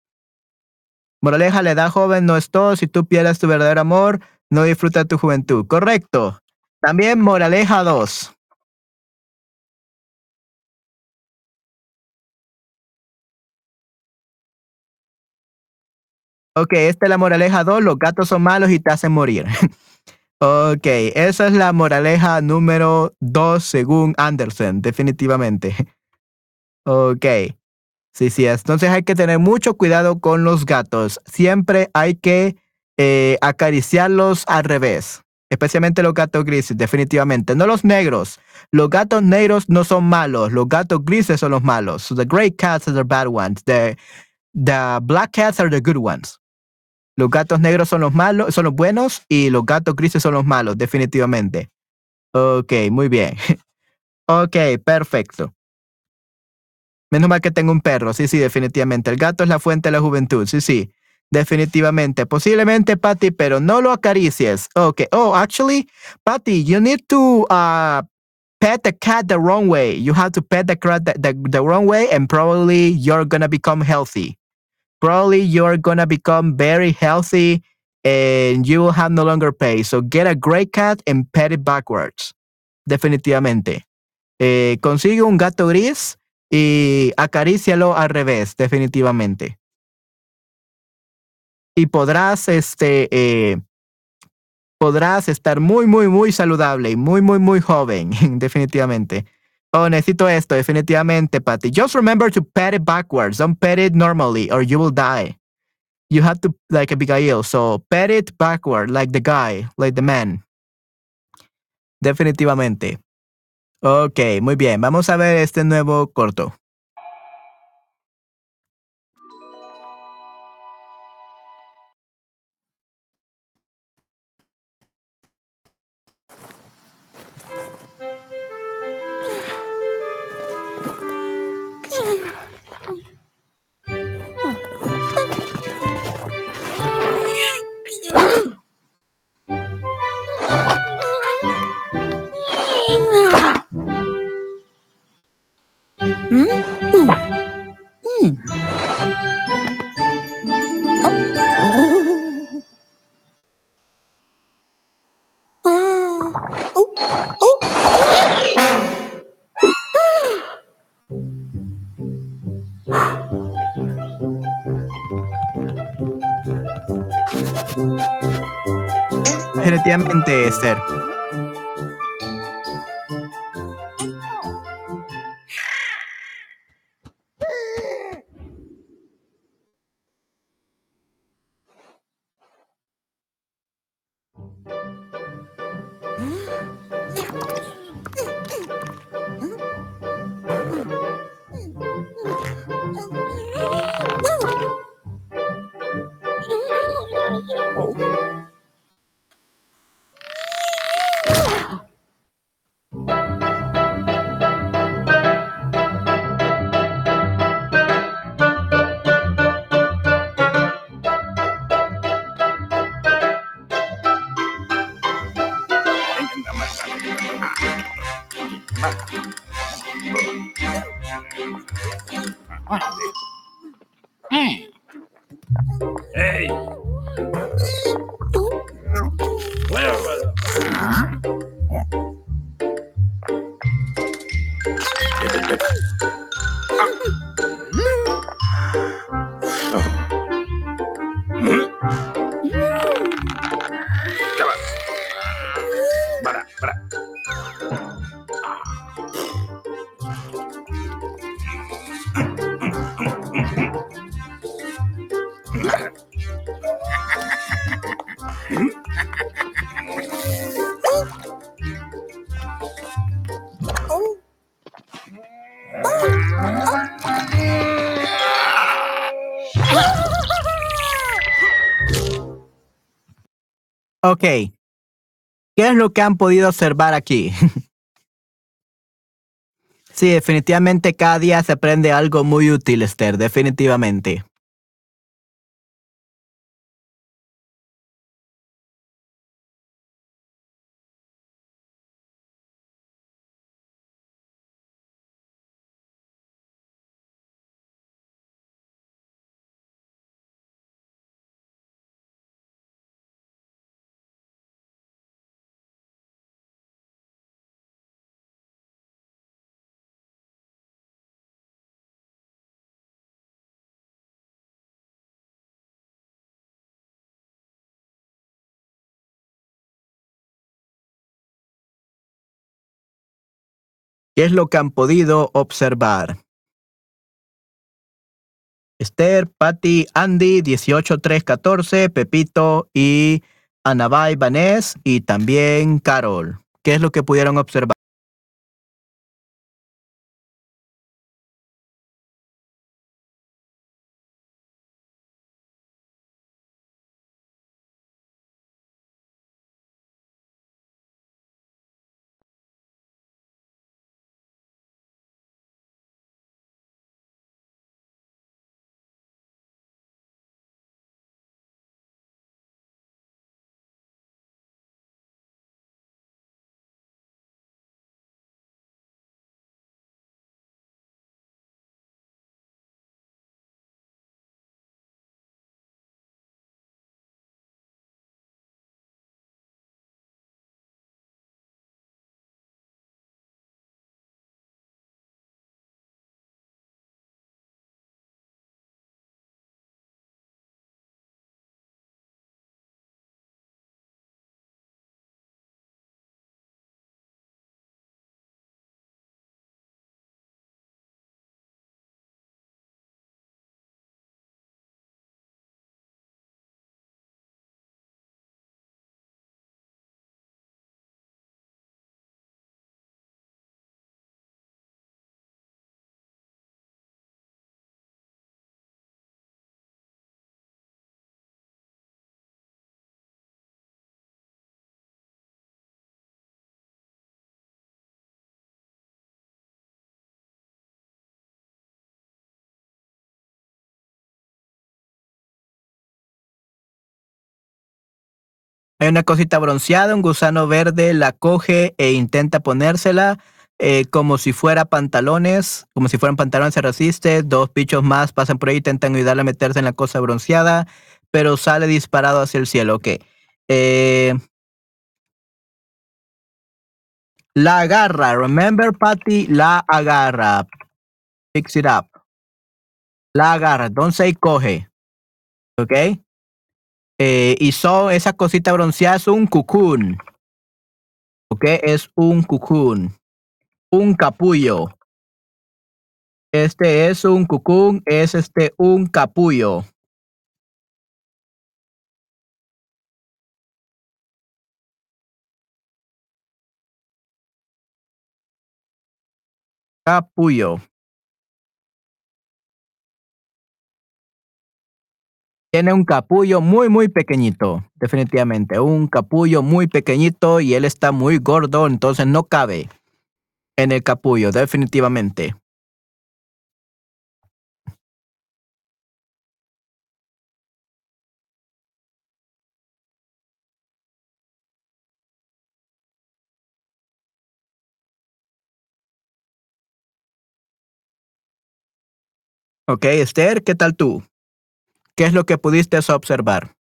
A: Moraleja, la edad joven no es todo. Si tú pierdes tu verdadero amor, no disfruta tu juventud. Correcto. También Moraleja 2. Ok, esta es la moraleja 2. Los gatos son malos y te hacen morir. (laughs) Ok, esa es la moraleja número dos según Anderson, definitivamente. (laughs) Ok, sí, sí, entonces hay que tener mucho cuidado con los gatos. Siempre hay que eh, acariciarlos al revés, especialmente los gatos grises, definitivamente. No los negros. Los gatos negros no son malos, los gatos grises son los malos. So the gray cats are the bad ones. The, the black cats are the good ones. Los gatos negros son los malos, son los buenos y los gatos grises son los malos, definitivamente. Ok, muy bien. (laughs) Ok, perfecto. Menos mal que tengo un perro, sí, sí, definitivamente. El gato es la fuente de la juventud, sí, sí, definitivamente. Posiblemente, Patty, pero no lo acaricies. Ok, oh, actually, Patty, you need to uh, pet the cat the wrong way. You have to pet the cat the, the, the wrong way, and probably you're gonna become healthy. Probably you're gonna become very healthy and you will have no longer pain. So get a great cat and pet it backwards. Definitivamente. Eh, consigue un gato gris y acarícialo al revés, definitivamente. Y podrás, este, eh, podrás estar muy, muy, muy saludable y muy, muy, muy joven, (laughs) definitivamente. Oh, necesito esto, definitivamente, Patty. Just remember to pet it backwards. Don't pet it normally or you will die. You have to, like Abigail, so pet it backward, like the guy, like the man. Definitivamente. Ok, muy bien. Vamos a ver este nuevo corto.
B: Ok. ¿Qué es lo que han podido observar aquí? (laughs) sí, definitivamente cada día se aprende algo muy útil, Esther, definitivamente. ¿Qué es lo que han podido observar? Esther, Patty, Andy, 18314, Pepito y Anabay Vanés y también Carol. ¿Qué es lo que pudieron observar?
A: Hay una cosita bronceada, un gusano verde la coge e intenta ponérsela eh, como si fuera pantalones, como si fueran pantalones se resiste. Dos bichos más pasan por ahí, intentan ayudarle a meterse en la cosa bronceada, pero sale disparado hacia el cielo. Ok. Eh, la agarra. Remember, Patty, la agarra. Picks it up. La agarra. Don't say coge. ¿Ok? Eh, y son esa cosita bronceada es un cocoon. ¿Ok? Es un cocoon. Un capullo. Este es un cocoon, es este un capullo. Capullo. Tiene un capullo muy, muy pequeñito, definitivamente. Un capullo muy pequeñito y él está muy gordo, entonces no cabe en el capullo, definitivamente. Ok, Esther, ¿qué tal tú? ¿Qué es lo que pudiste observar?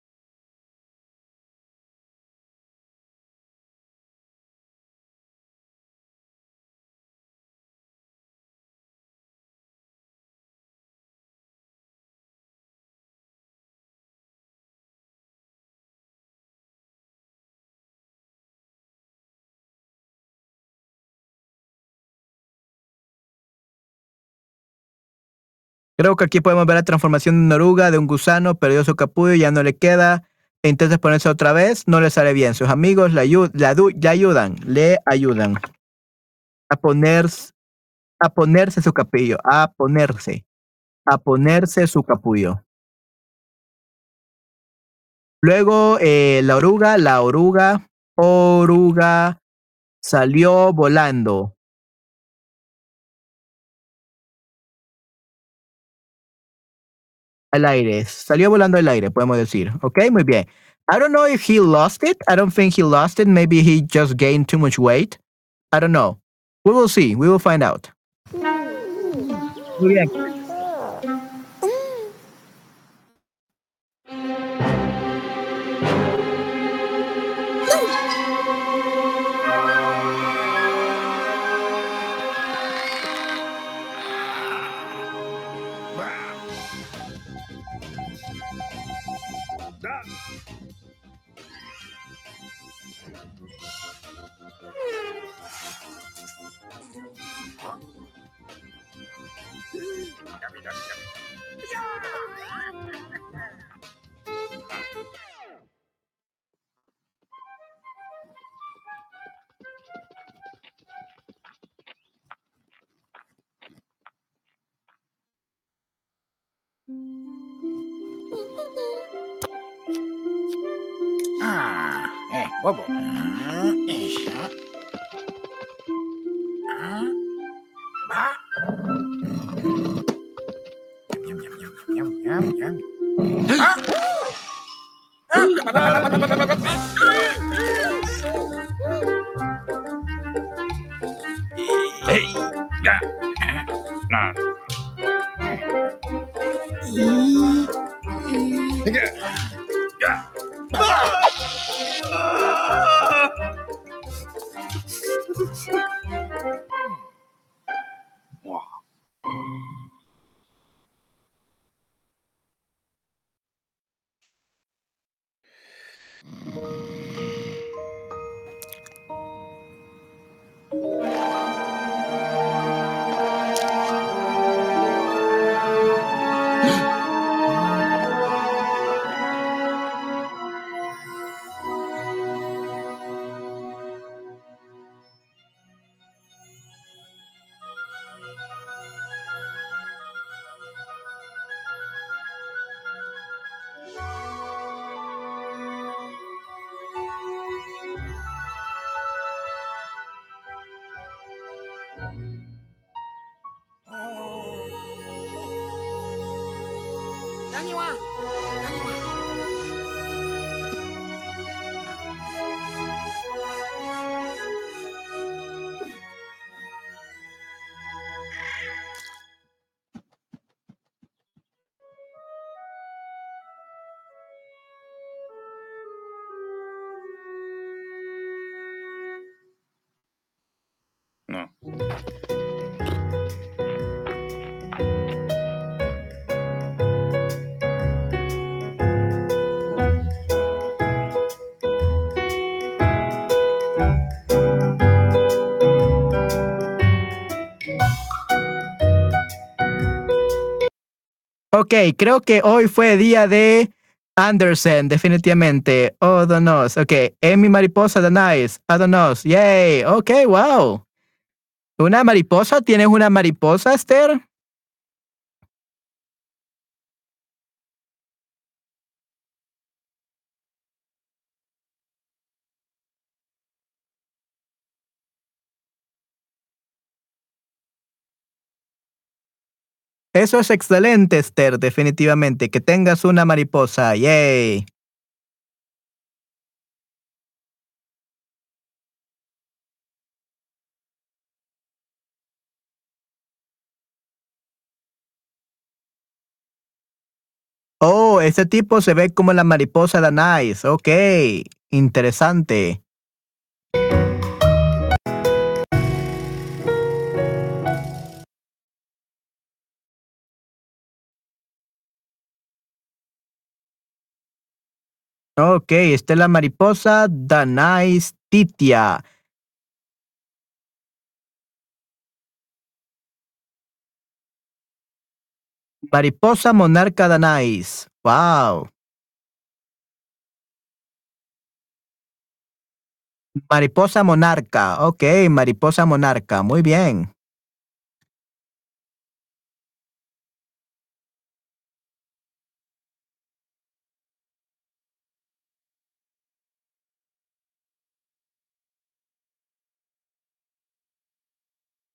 A: Creo que aquí podemos ver la transformación de una oruga, de un gusano, perdió su capullo, ya no le queda. Intenta ponerse otra vez, no le sale bien. Sus amigos le, ayudan, le ayudan a, ponerse, a ponerse su capullo, a ponerse, a ponerse su capullo. Luego eh, la oruga, la oruga, oruga salió volando. Al aire. Salió volando al aire, podemos decir. Ok, muy bien. I don't know if he lost it. I don't think he lost it. Maybe he just gained too much weight. I don't know. We will see. We will find out. Muy bien.
J: Ah, eh, bobo. Ah, Ah,
F: Ah! Ah!
A: Ok, creo que hoy fue día de Anderson, definitivamente. Oh, Donos. Ok, Emi Mariposa Danais. Adonos. Yay. Ok, wow. ¿Una mariposa? ¿Tienes una mariposa, Esther? Eso es excelente, Esther, definitivamente. Que tengas una mariposa. Yay. Oh, ese tipo se ve como la mariposa de Nice. Ok, interesante. Ok, esta es la mariposa Danais titia. Mariposa monarca Danais. Wow. Mariposa monarca. Ok, mariposa monarca. Muy bien.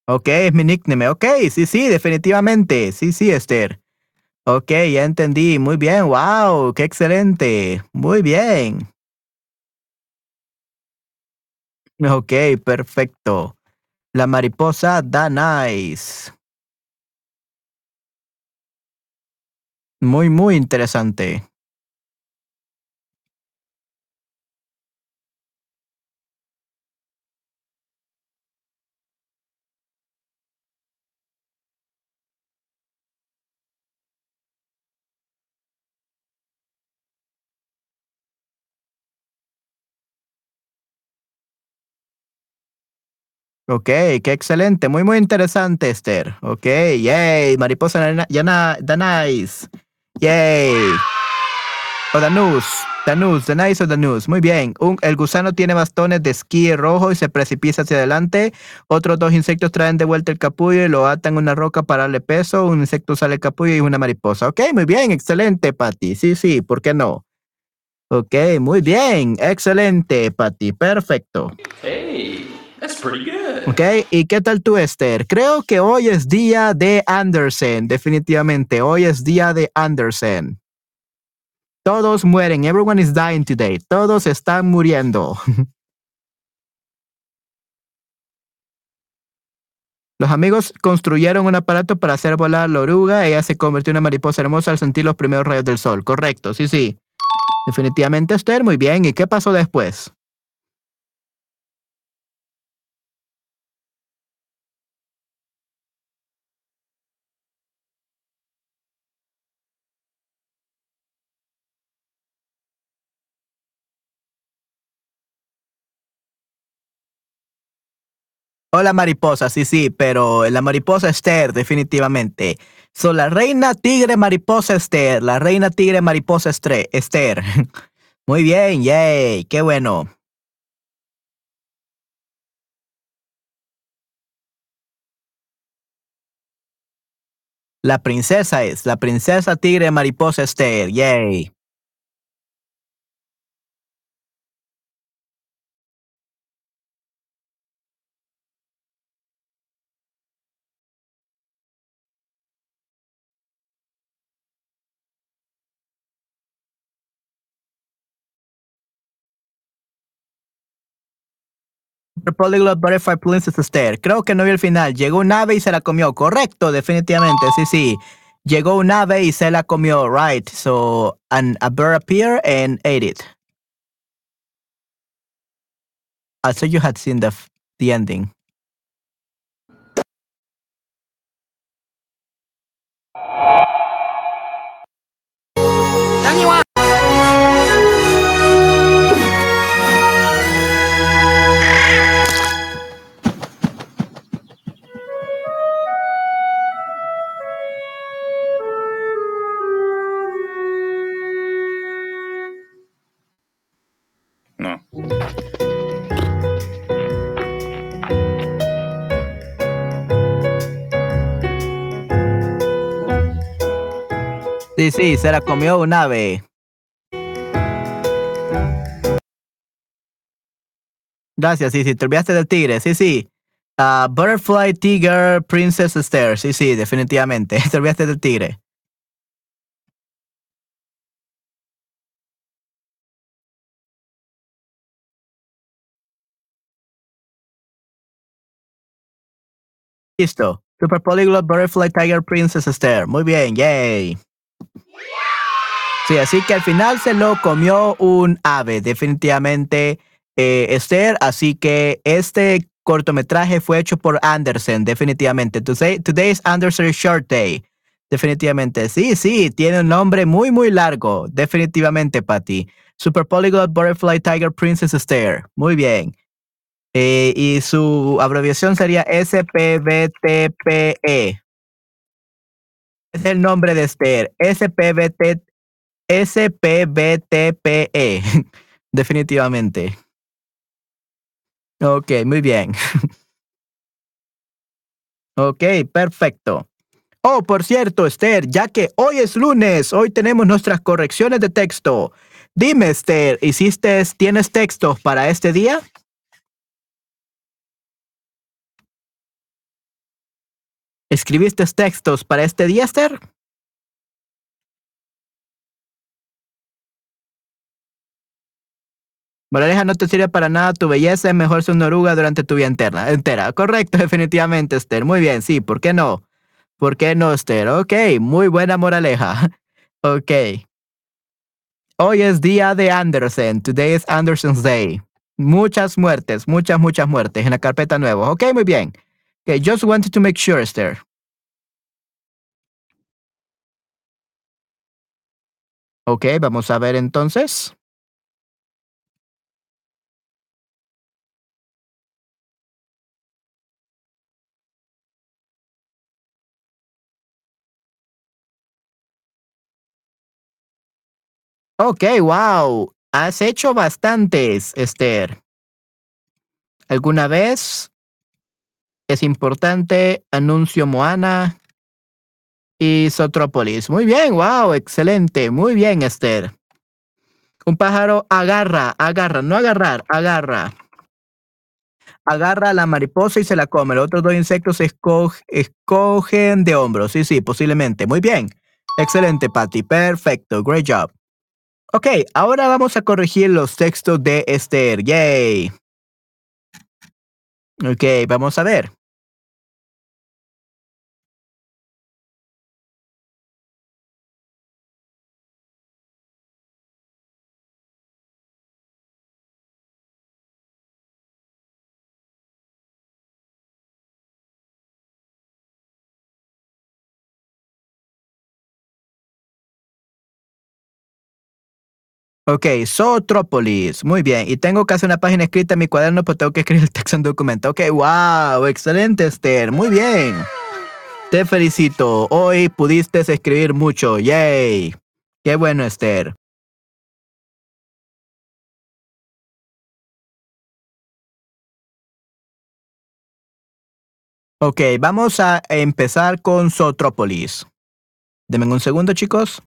A: Ok, es mi nickname. Ok, sí, sí, definitivamente. Sí, sí, Esther. Ok, ya entendí. Muy bien. Wow, qué excelente. Muy bien. Ok, perfecto. La mariposa da nice. Muy, muy interesante. Ok, qué excelente, muy muy interesante, Esther. Ok, yay, mariposa yana, Danais. Yay. O Danus, Danus, Danais o Danus. Muy bien. Un, el gusano tiene bastones de esquí rojo y se precipita hacia adelante. Otros dos insectos traen de vuelta el capullo y lo atan a una roca para darle peso. Un insecto sale el capullo y una mariposa. Ok, muy bien, excelente, Patty. Sí, sí, ¿por qué no? Ok, muy bien, excelente, Patty. Perfecto.
J: Good.
A: Ok, ¿y qué tal tú, Esther? Creo que hoy es día de Anderson, definitivamente. Hoy es día de Anderson. Todos mueren. Everyone is dying today. Todos están muriendo. (laughs) Los amigos construyeron un aparato para hacer volar la oruga. Ella se convirtió en una mariposa hermosa al sentir los primeros rayos del sol. Correcto, sí, sí. Definitivamente, Esther, muy bien. ¿Y qué pasó después? O la mariposa, sí, sí, pero la mariposa Esther, definitivamente. Son la reina tigre mariposa Esther, la reina tigre mariposa Esther. (laughs) Muy bien, yay, qué bueno. La princesa es, la princesa tigre mariposa Esther, yay. The Polyglot Butterfly Princess Esther. Creo que no vi el final. Llegó un ave y se la comió. Correcto, definitivamente. Sí, sí. Llegó un ave y se la comió. Right. So, an, a bird appeared and ate it. I thought you had seen the, the ending. Sí, sí, se la comió un ave. Gracias, sí, sí, te olvidaste del tigre, sí, sí. Uh, Butterfly Tiger Princess Esther, sí, sí, definitivamente. (laughs) Te olvidaste del tigre. Listo. Super Polyglot Butterfly Tiger Princess Esther. Muy bien, yay. Sí, así que al final se lo comió un ave, definitivamente eh, Esther. Así que este cortometraje fue hecho por Anderson, definitivamente. Today, today is Anderson's Short Day. Definitivamente. Sí, sí, tiene un nombre muy, muy largo. Definitivamente, Patty. Super Polyglot Butterfly Tiger Princess Esther. Muy bien. Eh, y su abreviación sería SPBTPE. Es el nombre de Esther. SPBT, SPBTPE. (laughs) Definitivamente. Ok, muy bien. (laughs) ok, perfecto. Oh, por cierto, Esther, ya que hoy es lunes, hoy tenemos nuestras correcciones de texto. Dime, Esther, ¿hiciste, tienes textos para este día? ¿Escribiste textos para este día, Esther? Moraleja no te sirve para nada, tu belleza es mejor ser una oruga durante tu vida entera. entera. Correcto, (laughs) definitivamente, Esther. Muy bien, sí, ¿por qué no? ¿Por qué no, Esther? Ok, muy buena moraleja. (laughs) Ok. Hoy es día de Anderson. Today is Anderson's Day. Muchas muertes, muchas, muchas muertes en la carpeta nueva. Ok, muy bien. Okay, just wanted to make sure, Esther. Ok, vamos a ver entonces. Ok, wow. Has hecho bastantes, Esther. ¿Alguna vez es importante, anuncio Moana y Sotrópolis. Muy bien, wow, excelente, muy bien, Esther. Un pájaro agarra, agarra, no agarrar, agarra. Agarra a la mariposa y se la come. Los otros dos insectos escogen de hombros. Sí, sí, posiblemente. Muy bien. Excelente, Patty. Perfecto. Great job. Ok, ahora vamos a corregir los textos de Esther. Yay. Ok, vamos a ver. Ok, Zootrópolis. Muy bien. Y tengo casi una página escrita en mi cuaderno, pero tengo que escribir el texto en documento. Ok, wow, excelente, Esther. Muy bien. Te felicito. Hoy pudiste escribir mucho. Yay. Qué bueno, Esther. Ok, vamos a empezar con Zootrópolis. Denme un segundo, chicos.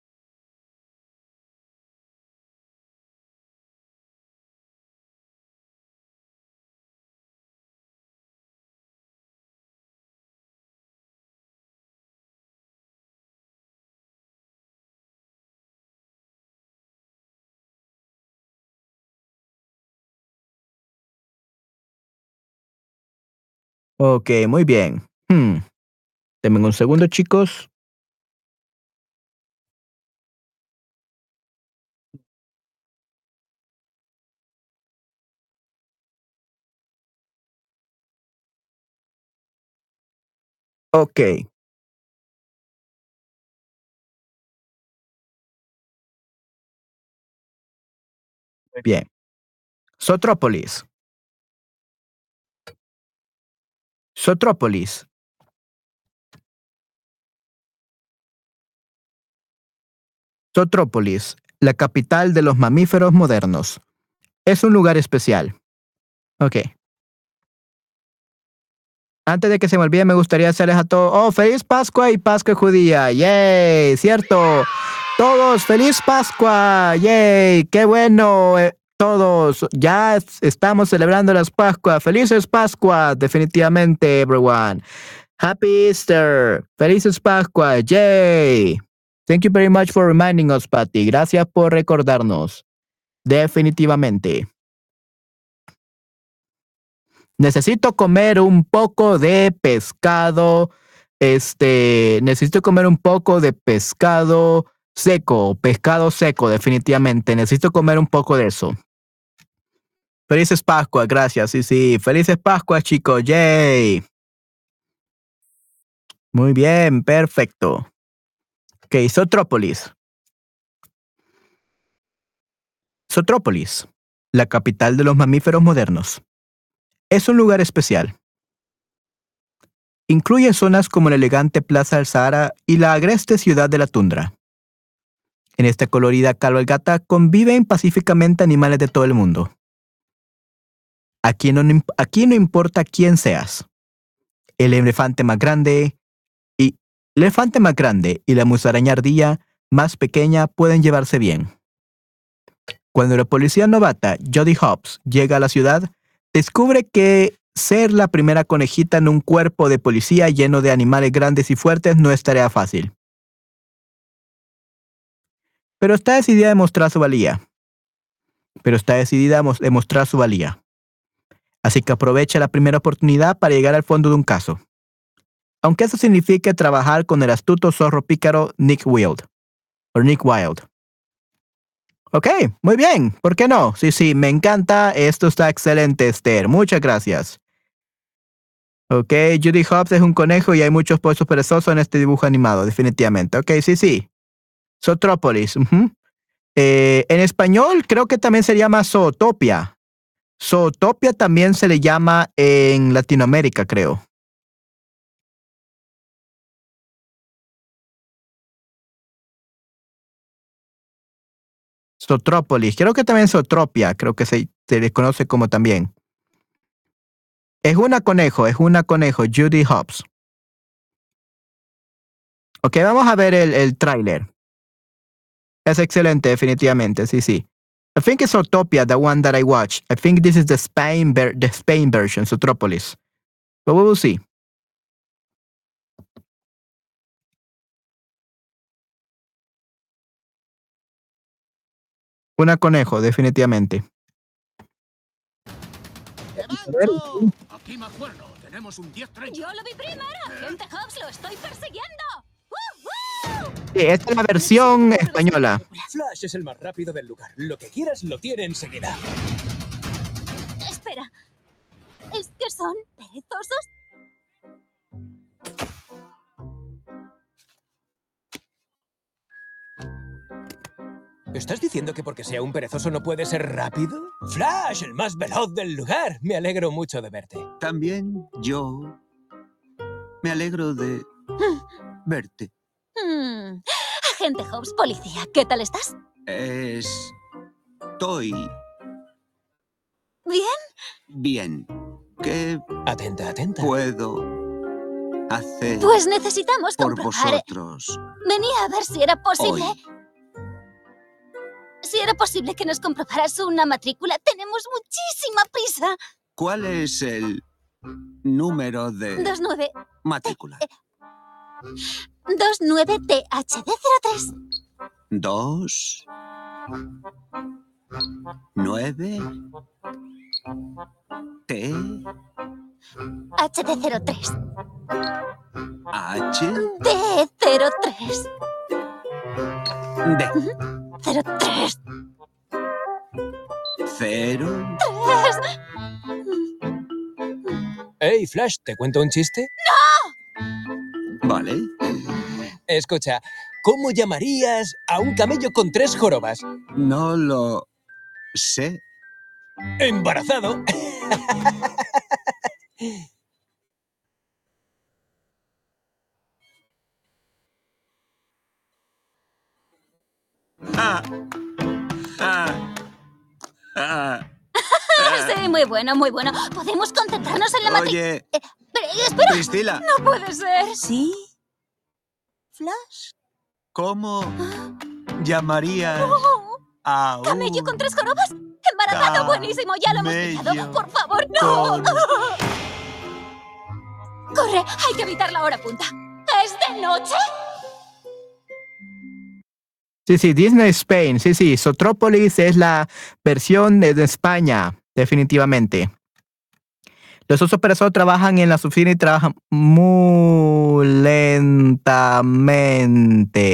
A: Ok, muy bien. Hmm. Denme un segundo, chicos. Ok. Bien. Sotrópolis. Sotrópolis. Sotrópolis, la capital de los mamíferos modernos. Es un lugar especial. Ok. Antes de que se me olvide, me gustaría hacerles a todos, oh, feliz Pascua y Pascua judía. ¡Yay! ¿Cierto? Todos, feliz Pascua. Yay, qué bueno. Todos, ya es- estamos celebrando las Pascuas. Felices Pascuas, definitivamente, everyone. Happy Easter. Felices Pascuas. Yay. Thank you very much for reminding us, Patty. Gracias por recordarnos. Definitivamente. Necesito comer un poco de pescado. Este, necesito comer un poco de pescado seco, pescado seco, definitivamente. Necesito comer un poco de eso. Felices Pascuas, gracias. Sí, sí. Felices Pascuas, chicos. Yay. Muy bien, perfecto. Ok, Sotrópolis. Sotrópolis, la capital de los mamíferos modernos. Es un lugar especial. Incluye zonas como la elegante Plaza del Sahara y la agreste ciudad de la tundra. En esta colorida cabalgata conviven pacíficamente animales de todo el mundo. Aquí no, aquí no importa quién seas. El elefante más grande y el elefante más grande y la musaraña ardilla más pequeña pueden llevarse bien. Cuando la policía novata Jody Hobbs llega a la ciudad, descubre que ser la primera conejita en un cuerpo de policía lleno de animales grandes y fuertes no es tarea fácil. Pero está decidida a demostrar su valía. Pero está decidida a mos- demostrar su valía. Así que aprovecha la primera oportunidad para llegar al fondo de un caso. Aunque eso signifique trabajar con el astuto zorro pícaro Nick Wild. O Nick Wild. Ok, muy bien. ¿Por qué no? Sí, sí, me encanta. Esto está excelente, Esther. Muchas gracias. Ok, Judy Hobbs es un conejo y hay muchos pozos perezosos en este dibujo animado, definitivamente. Ok, sí, sí. Sotrópolis. ujú. Eh, en español creo que también se llama Zootopia. Zootopia también se le llama en Latinoamérica, creo. Sotrópolis. Creo que también Zootropia, creo que se, se le conoce como también. Es una conejo, es una conejo, Judy Hobbs. Ok, vamos a ver el, el tráiler. Es excelente, definitivamente, sí, sí. I think it's Zootopia, the one that I watched. I think this is the Spain, ver- the Spain version, Zootropolis. But we will see. Una conejo, definitivamente.
K: Aquí más cuerno. Tenemos un 10-30.
L: Yo lo vi primero. Agente Hobbs, lo estoy persiguiendo.
A: Sí, esta es la versión española.
K: Flash es el más rápido del lugar. Lo que quieras lo tiene enseguida.
L: Espera. ¿Es que son perezosos?
K: ¿Estás diciendo que porque sea un perezoso no puede ser rápido? Flash, el más veloz del lugar. Me alegro mucho de verte.
M: También yo me alegro de (laughs) verte.
L: Hmm. Agente Hobbs, policía, ¿qué tal estás?
M: Estoy
L: ¿Bien?
M: bien. ¿Qué
K: Atenta, atenta.
M: puedo hacer
L: Pues necesitamos
M: por
L: comprobar.
M: vosotros?
L: Venía a ver si era posible.
M: Hoy.
L: Si era posible que nos comprobaras una matrícula. Tenemos muchísima prisa.
M: ¿Cuál es el número de
L: 29.
M: matrícula?
L: 29THD03.
M: Dos, nueve, T,
L: HD03.
M: H,
L: D03.
M: D,
L: 03.
M: cero.
K: Hey, Flash, ¿te cuento un chiste?
M: Vale.
K: Escucha, ¿cómo llamarías a un camello con tres jorobas?
M: No lo sé.
K: Embarazado.
M: Ah, ah, ah.
L: sí, muy bueno, muy bueno. ¿Podemos concentrarnos en la matrícula?
M: Oye,
L: Pero, espera.
M: Priscila.
L: No puede ser.
I: ¿Sí? ¿Flash?
M: ¿cómo (gasps) llamarías
L: Oh,
M: a
L: ¿Camello
M: un
L: con tres jorobas? ¡Embarazado! ¡Buenísimo! ¡Ya lo hemos
M: Camello
L: pillado! ¡Por favor, no!
M: con- (laughs)
L: ¡Corre! Hay que evitar la hora punta. ¿Es de noche?
A: Sí, sí, Disney Spain. Sí, sí, Sotrópolis es la versión de España, definitivamente. Los osos perezosos trabajan en la oficina y trabajan muy lentamente.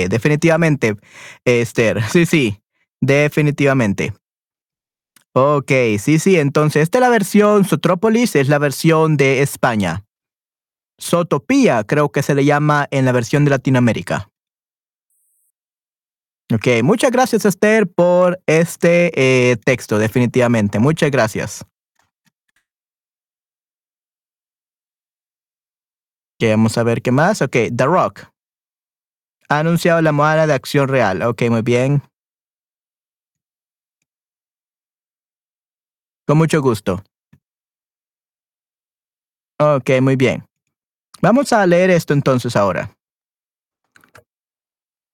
A: Definitivamente, Esther. Sí, sí, definitivamente. Ok, sí, sí. Entonces, esta es la versión Sotrópolis, es la versión de España. Sotopía, creo que se le llama en la versión de Latinoamérica. Ok, muchas gracias Esther por este eh, texto, definitivamente. Muchas gracias. Vamos a ver qué más. Ok, The Rock. Ha anunciado la moda de acción real. Ok, muy bien. Con mucho gusto. Ok, muy bien. Vamos a leer esto entonces ahora.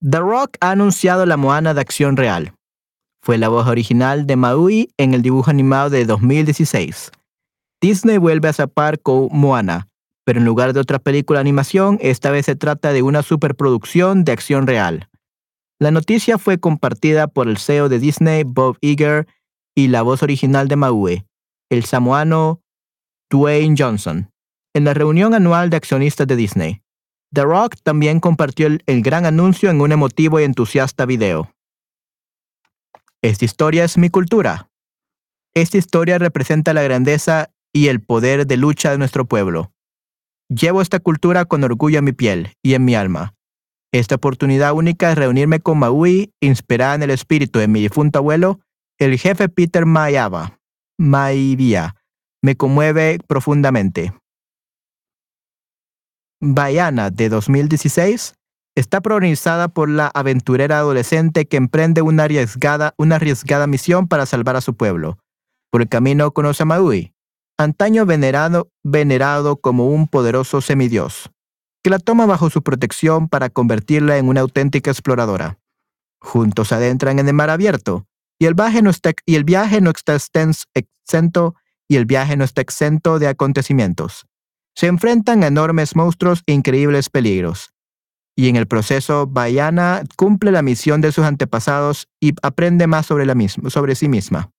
A: The Rock ha anunciado la Moana de acción real. Fue la voz original de Maui en el dibujo animado de 2016. Disney vuelve a zapar con Moana, pero en lugar de otra película de animación, esta vez se trata de una superproducción de acción real. La noticia fue compartida por el CEO de Disney, Bob Iger, y la voz original de Maui, el samoano Dwayne Johnson, en la reunión anual de accionistas de Disney. The Rock también compartió el, el gran anuncio en un emotivo y entusiasta video. Esta historia es mi cultura. Esta historia representa la grandeza y el poder de lucha de nuestro pueblo. Llevo esta cultura con orgullo en mi piel y en mi alma. Esta oportunidad única de reunirme con Maui, inspirada en el espíritu de mi difunto abuelo, el jefe Peter Mayaba, Maivia, me conmueve profundamente. Baiana de 2016 está protagonizada por la aventurera adolescente que emprende una arriesgada, una arriesgada misión para salvar a su pueblo. Por el camino conoce a Maui, antaño venerado, venerado como un poderoso semidios, que la toma bajo su protección para convertirla en una auténtica exploradora. Juntos adentran en el mar abierto, y el viaje no está, exento y el viaje no está exento de acontecimientos. Se enfrentan a enormes monstruos e increíbles peligros. Y en el proceso, Baiana cumple la misión de sus antepasados y aprende más sobre, la sobre sí misma.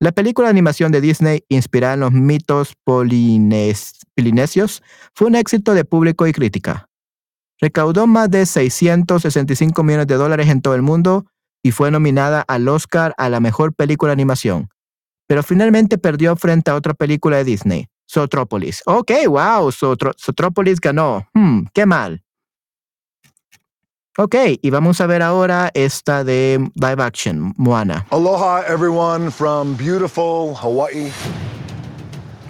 A: La película de animación de Disney, inspirada en los mitos polines- polinesios, fue un éxito de público y crítica. Recaudó más de 665 millones de dólares en todo el mundo y fue nominada al Oscar a la mejor película de animación. Pero finalmente perdió frente a otra película de Disney, Zootropolis. Ok, wow, Zootro- Zootropolis ganó. Hmm, qué mal. Ok, y vamos a ver ahora esta de live action, Moana.
N: Aloha, everyone from beautiful Hawaii.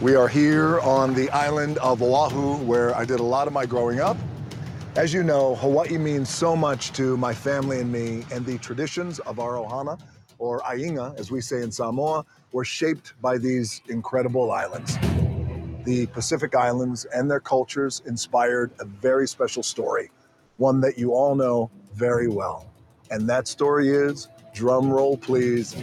N: We are here on the island of Oahu, where I did a lot of my growing up. As you know, Hawaii means so much to my family and me, and the traditions of our ohana, or ainga, as we say in Samoa, were shaped by these incredible islands. The Pacific Islands and their cultures inspired a very special story, one that you all know very well. And that story is, drum roll please,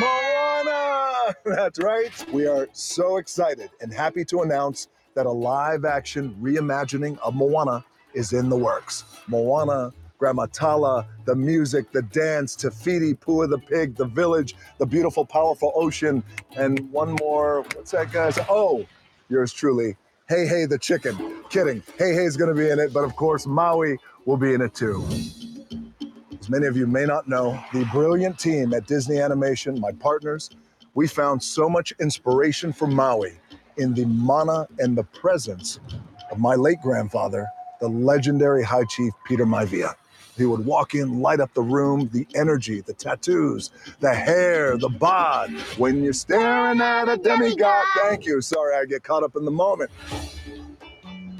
N: Moana! (laughs) That's right. We are so excited and happy to announce that a live action reimagining of Moana is in the works. Moana, Gramatala, the music, the dance, Tafiti, Pua the pig, the village, the beautiful, powerful ocean, and one more. What's that guy's? Oh, yours truly. Hey Hey the chicken. Kidding. Hey Hey's going to be in it, but of course Maui will be in it too. As many of you may not know, the brilliant team at Disney Animation, my partners, we found so much inspiration for Maui in the mana and the presence of my late grandfather, the legendary High Chief Peter Maivia. He would walk in, light up the room, the energy, the tattoos, the hair, the bod. When you're staring at a demigod, thank you. Sorry, I get caught up in the moment.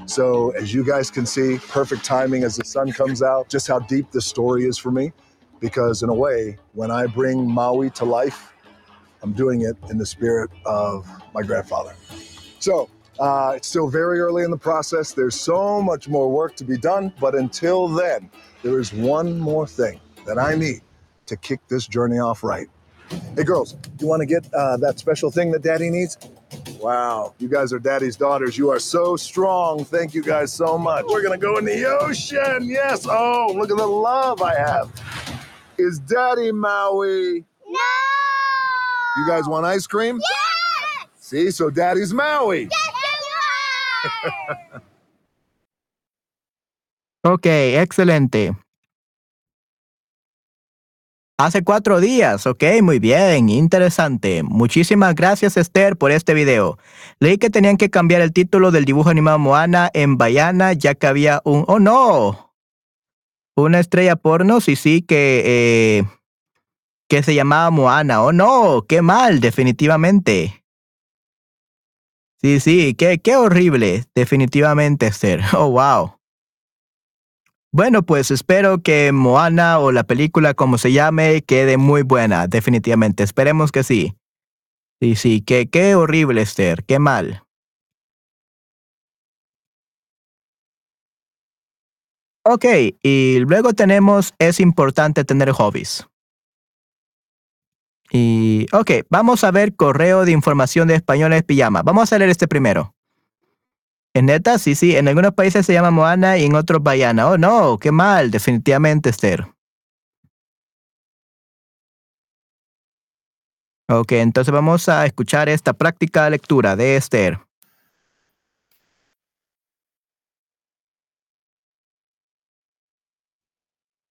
N: So, as you guys can see, perfect timing as the sun comes out, just how deep this story is for me. Because, in a way, when I bring Maui to life, I'm doing it in the spirit of my grandfather. So, uh, it's still very early in the process. There's so much more work to be done. But until then, there is one more thing. that I need to kick this journey off right. Hey, girls, you want to get uh, that special thing that daddy needs? Wow, you guys are daddy's daughters. You are so strong. Thank you guys so much. We're going to go in the ocean. Yes. Oh, look at the love I have. Is daddy Maui?
O: No!
N: You guys want ice cream?
O: Yes!
N: See, so daddy's Maui. (laughs)
A: Ok, excelente. Hace cuatro días, ok, muy bien, interesante. Muchísimas gracias Esther por este video. Leí que tenían que cambiar el título del dibujo animado Moana en Bayana ya que había un... ¡Oh no! Una estrella porno, sí, sí, que... Eh, que se llamaba Moana. ¡Oh no! ¡Qué mal, definitivamente! Sí, sí, qué, qué horrible, definitivamente Esther. (laughs) ¡Oh, wow! Bueno, pues espero que Moana o la película como se llame quede muy buena, definitivamente. Esperemos que sí. Sí, sí, que qué horrible, Esther, qué mal. Ok, y luego tenemos, es importante tener hobbies. Y, ok, vamos a ver correo de información de españoles pijama. Vamos a leer este primero. ¿En neta? Sí, sí. En algunos países se llama Moana y en otros Bayana. Oh, no, qué mal, definitivamente, Esther. Ok, entonces vamos a escuchar esta práctica lectura de Esther.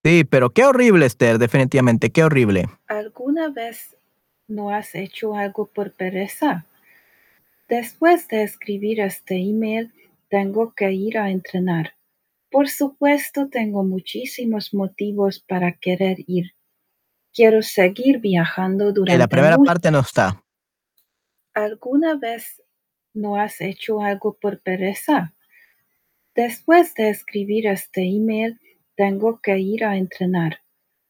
A: Sí, pero qué horrible, Esther, definitivamente, qué horrible.
C: ¿Alguna vez no has hecho algo por pereza? Después de escribir este email, tengo que ir a entrenar. Por supuesto, tengo muchísimos motivos para querer ir. Quiero seguir viajando durante.
A: En la primera parte no está.
C: ¿Alguna vez no has hecho algo por pereza? Después de escribir este email, tengo que ir a entrenar.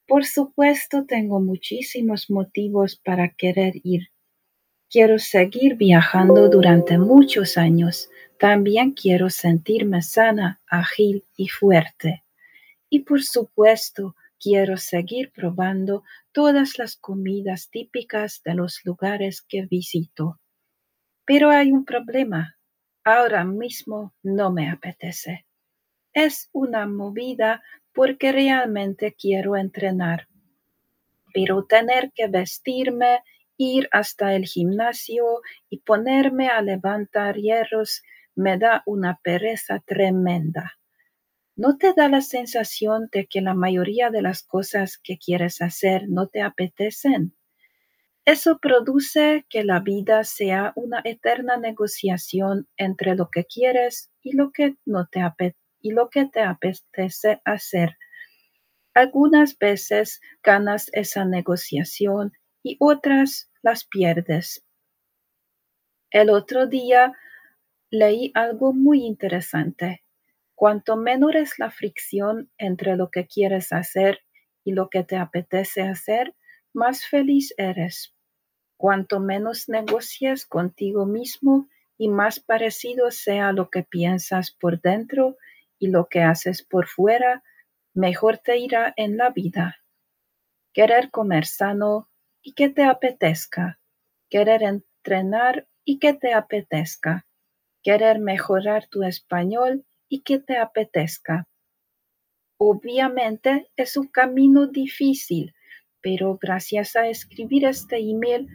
C: Por supuesto, tengo muchísimos motivos para querer ir. Quiero seguir viajando durante muchos años. También quiero sentirme sana, ágil y fuerte. Y por supuesto, quiero seguir probando todas las comidas típicas de los lugares que visito. Pero hay un problema. Ahora mismo no me apetece. Es una movida porque realmente quiero entrenar. Pero tener que vestirme, ir hasta el gimnasio y ponerme a levantar hierros me da una pereza tremenda. ¿No te da la sensación de que la mayoría de las cosas que quieres hacer no te apetecen? Eso produce que la vida sea una eterna negociación entre lo que quieres y lo que no te ape- y lo que te apetece hacer. Algunas veces ganas esa negociación y otras las pierdes. El otro día leí algo muy interesante. Cuanto menor es la fricción entre lo que quieres hacer y lo que te apetece hacer, más feliz eres. Cuanto menos negocies contigo mismo y más parecido sea lo que piensas por dentro y lo que haces por fuera, mejor te irá en la vida. Querer comer sano y que te apetezca. Querer entrenar y que te apetezca. Querer mejorar tu español y que te apetezca. Obviamente es un camino difícil, pero gracias a escribir este email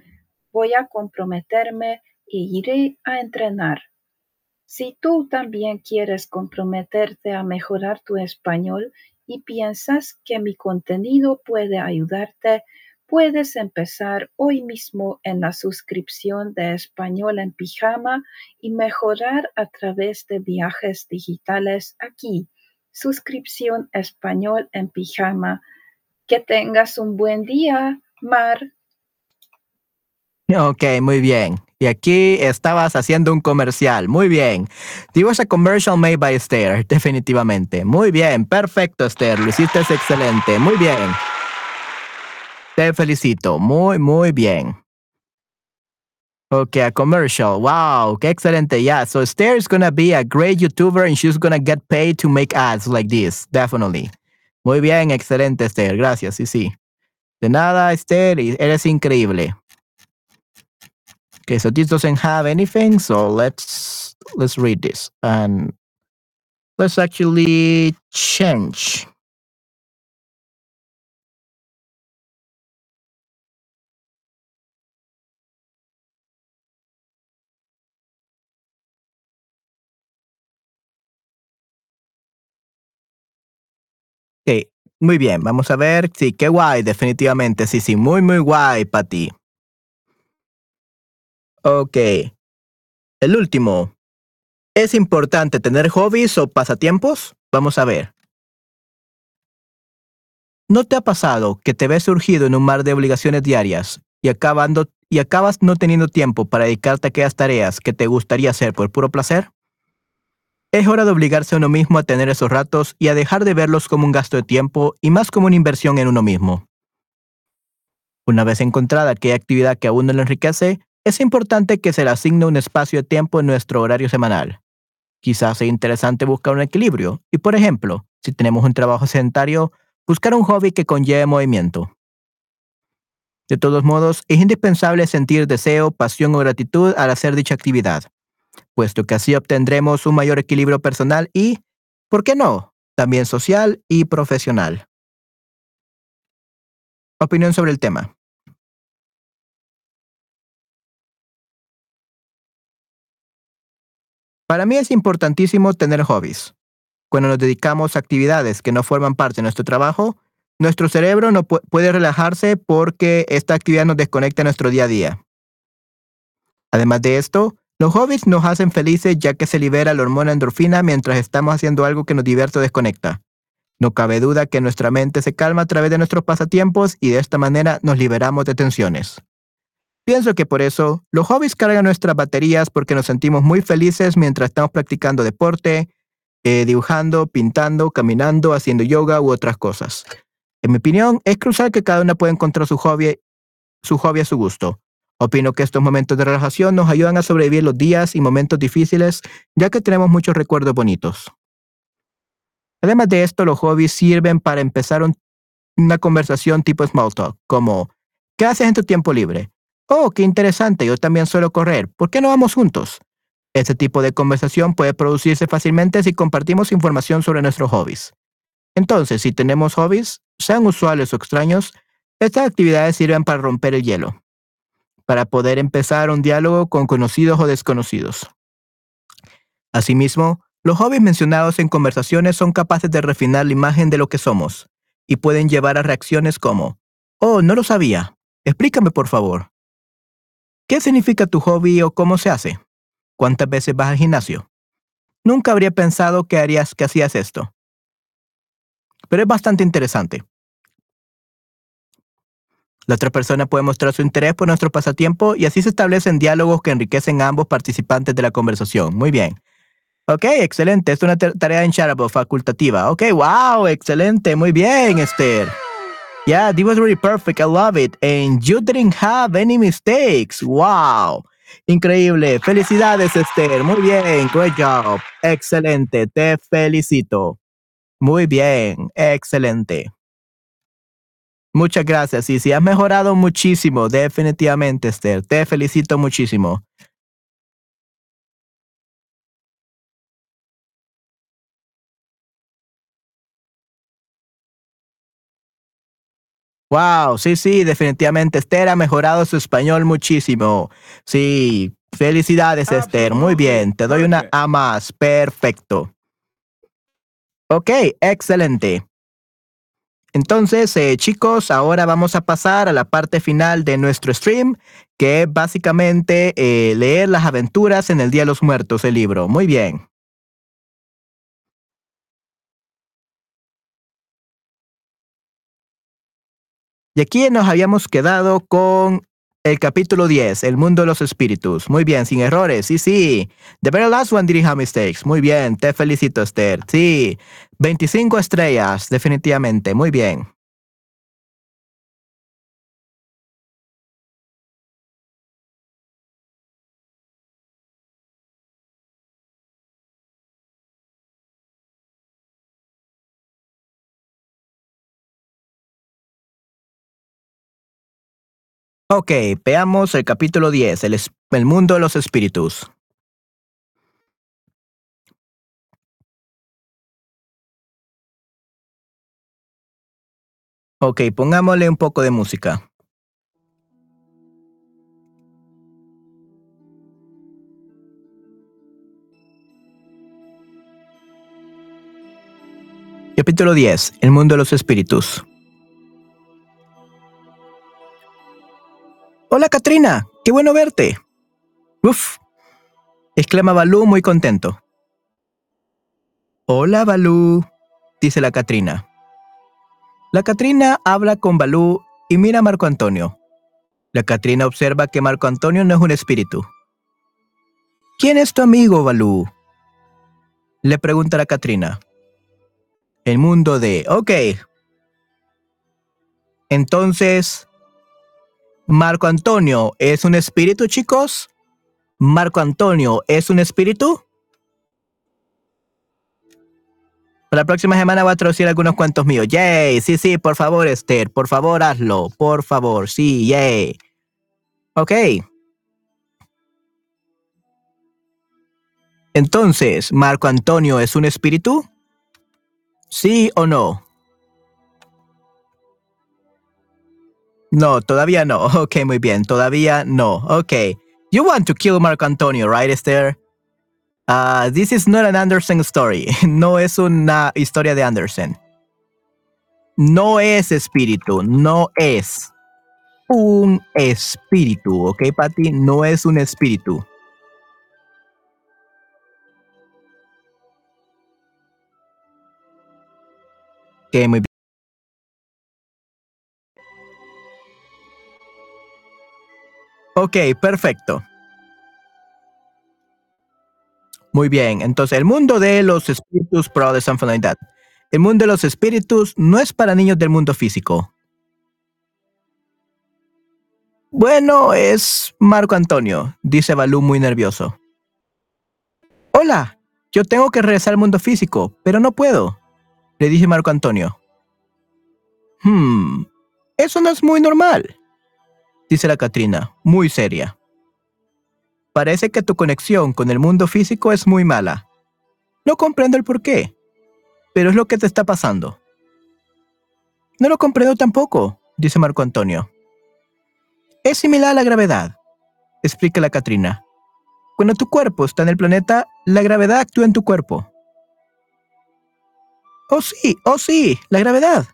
C: voy a comprometerme e iré a entrenar. Si tú también quieres comprometerte a mejorar tu español y piensas que mi contenido puede ayudarte, puedes empezar hoy mismo en la suscripción de Español en Pijama y mejorar a través de viajes digitales aquí. Suscripción Español en Pijama. Que tengas un buen día, Mar.
A: Ok, muy bien. Y aquí estabas haciendo un comercial. Muy bien. Was a commercial made by Esther, definitivamente. Muy bien, perfecto, Esther. Lo hiciste excelente. Muy bien. Te felicito. Muy, muy bien. Okay, a commercial. Wow, qué excelente. Yeah, so Esther is gonna be a great YouTuber and she's gonna get paid to make ads like this. Definitely. Muy bien, excelente, Esther. Gracias, sí, sí. De nada, Esther, eres increíble. Okay, so this doesn't have anything, so let's let's read this and let's actually change. Ok, muy bien, vamos a ver. Sí, qué guay, definitivamente. Sí, sí, muy, muy guay para ti. Ok. El último. ¿Es importante tener hobbies o pasatiempos? Vamos a ver. ¿No te ha pasado que te ves surgido en un mar de obligaciones diarias y, acabando, y acabas no teniendo tiempo para dedicarte a aquellas tareas que te gustaría hacer por puro placer? Es hora de obligarse a uno mismo a tener esos ratos y a dejar de verlos como un gasto de tiempo y más como una inversión en uno mismo. Una vez encontrada aquella actividad que a uno le enriquece, es importante que se le asigne un espacio de tiempo en nuestro horario semanal. Quizás sea interesante buscar un equilibrio y, por ejemplo, si tenemos un trabajo sedentario, buscar un hobby que conlleve movimiento. De todos modos, es indispensable sentir deseo, pasión o gratitud al hacer dicha actividad puesto que así obtendremos un mayor equilibrio personal y, ¿por qué no?, también social y profesional. Opinión sobre el tema. Para mí es importantísimo tener hobbies. Cuando nos dedicamos a actividades que no forman parte de nuestro trabajo, nuestro cerebro no puede relajarse porque esta actividad nos desconecta de nuestro día a día. Además de esto, los hobbies nos hacen felices ya que se libera la hormona endorfina mientras estamos haciendo algo que nos divierte o desconecta. No cabe duda que nuestra mente se calma a través de nuestros pasatiempos y de esta manera nos liberamos de tensiones. Pienso que por eso los hobbies cargan nuestras baterías porque nos sentimos muy felices mientras estamos practicando deporte, eh, dibujando, pintando, caminando, haciendo yoga u otras cosas. En mi opinión, es crucial que cada uno pueda encontrar su hobby, su hobby a su gusto. Opino que estos momentos de relajación nos ayudan a sobrevivir los días y momentos difíciles, ya que tenemos muchos recuerdos bonitos. Además de esto, los hobbies sirven para empezar una conversación tipo small talk, como ¿qué haces en tu tiempo libre? Oh, qué interesante, yo también suelo correr, ¿por qué no vamos juntos? Este tipo de conversación puede producirse fácilmente si compartimos información sobre nuestros hobbies. Entonces, si tenemos hobbies, sean usuales o extraños, estas actividades sirven para romper el hielo para poder empezar un diálogo con conocidos o desconocidos. Asimismo, los hobbies mencionados en conversaciones son capaces de refinar la imagen de lo que somos y pueden llevar a reacciones como, oh, no lo sabía, explícame por favor. ¿Qué significa tu hobby o cómo se hace? ¿Cuántas veces vas al gimnasio? Nunca habría pensado que harías que hacías esto. Pero es bastante interesante. La otra persona puede mostrar su interés por nuestro pasatiempo y así se establecen diálogos que enriquecen a ambos participantes de la conversación. Muy bien. Ok, excelente. Es una tarea en Charable facultativa. Ok, wow, excelente. Muy bien, Esther. Yeah, this was really perfect. I love it. And you didn't have any mistakes. Wow. Increíble. Felicidades, Esther. Muy bien. Great job. Excelente. Te felicito. Muy bien. Excelente. Muchas gracias. Y si has mejorado muchísimo, definitivamente, Esther. Te felicito muchísimo. Wow, sí, sí, definitivamente Esther ha mejorado su español muchísimo. Sí, felicidades Esther, muy bien, te doy una A más, perfecto. Ok, excelente. Entonces, eh, chicos, ahora vamos a pasar a la parte final de nuestro stream, que es básicamente eh, leer las aventuras en el Día de los Muertos, el libro. Muy bien. Y aquí nos habíamos quedado con el capítulo 10, El mundo de los espíritus. Muy bien, sin errores. Sí, sí. The very last one didn't have mistakes. Muy bien, te felicito, Esther. Sí. 25 estrellas, definitivamente. Muy bien. Ok, veamos el capítulo 10, el, el mundo de los espíritus. Ok, pongámosle un poco de música. Capítulo 10, el mundo de los espíritus. Hola Katrina, qué bueno verte. Uf, exclama Balú muy contento. Hola Balú, dice la Katrina. La Katrina habla con Balú y mira a Marco Antonio. La Katrina observa que Marco Antonio no es un espíritu. ¿Quién es tu amigo, Balú? Le pregunta la Katrina. El mundo de... Ok. Entonces, Marco Antonio es un espíritu, chicos. Marco Antonio es un espíritu. La próxima semana voy a traducir algunos cuentos míos. Yay, sí, sí, por favor, Esther, por favor, hazlo. Por favor, sí, yay. Ok. Entonces, ¿Marco Antonio es un espíritu? ¿Sí o no? No, todavía no. (laughs) Ok, muy bien. Todavía no. Ok. You want to kill Marco Antonio, right, Esther? Uh, this is not an Anderson story. (laughs) No es una historia de Anderson. No es espíritu. No es un espíritu. Ok, Patty? No es un espíritu. Ok, muy bien. Ok, perfecto. Muy bien, entonces el mundo de los espíritus. El mundo de los espíritus no es para niños del mundo físico. Bueno, es Marco Antonio, dice Balú muy nervioso. Hola, yo tengo que regresar al mundo físico, pero no puedo, le dice Marco Antonio. Hmm, eso no es muy normal, dice la Catrina, muy seria. Parece que tu conexión con el mundo físico es muy mala. No comprendo el por qué, pero es lo que te está pasando. No lo comprendo tampoco, dice Marco Antonio. Es similar a la gravedad, explica la Catrina. Cuando tu cuerpo está en el planeta, la gravedad actúa en tu cuerpo. Oh sí, oh sí, la gravedad,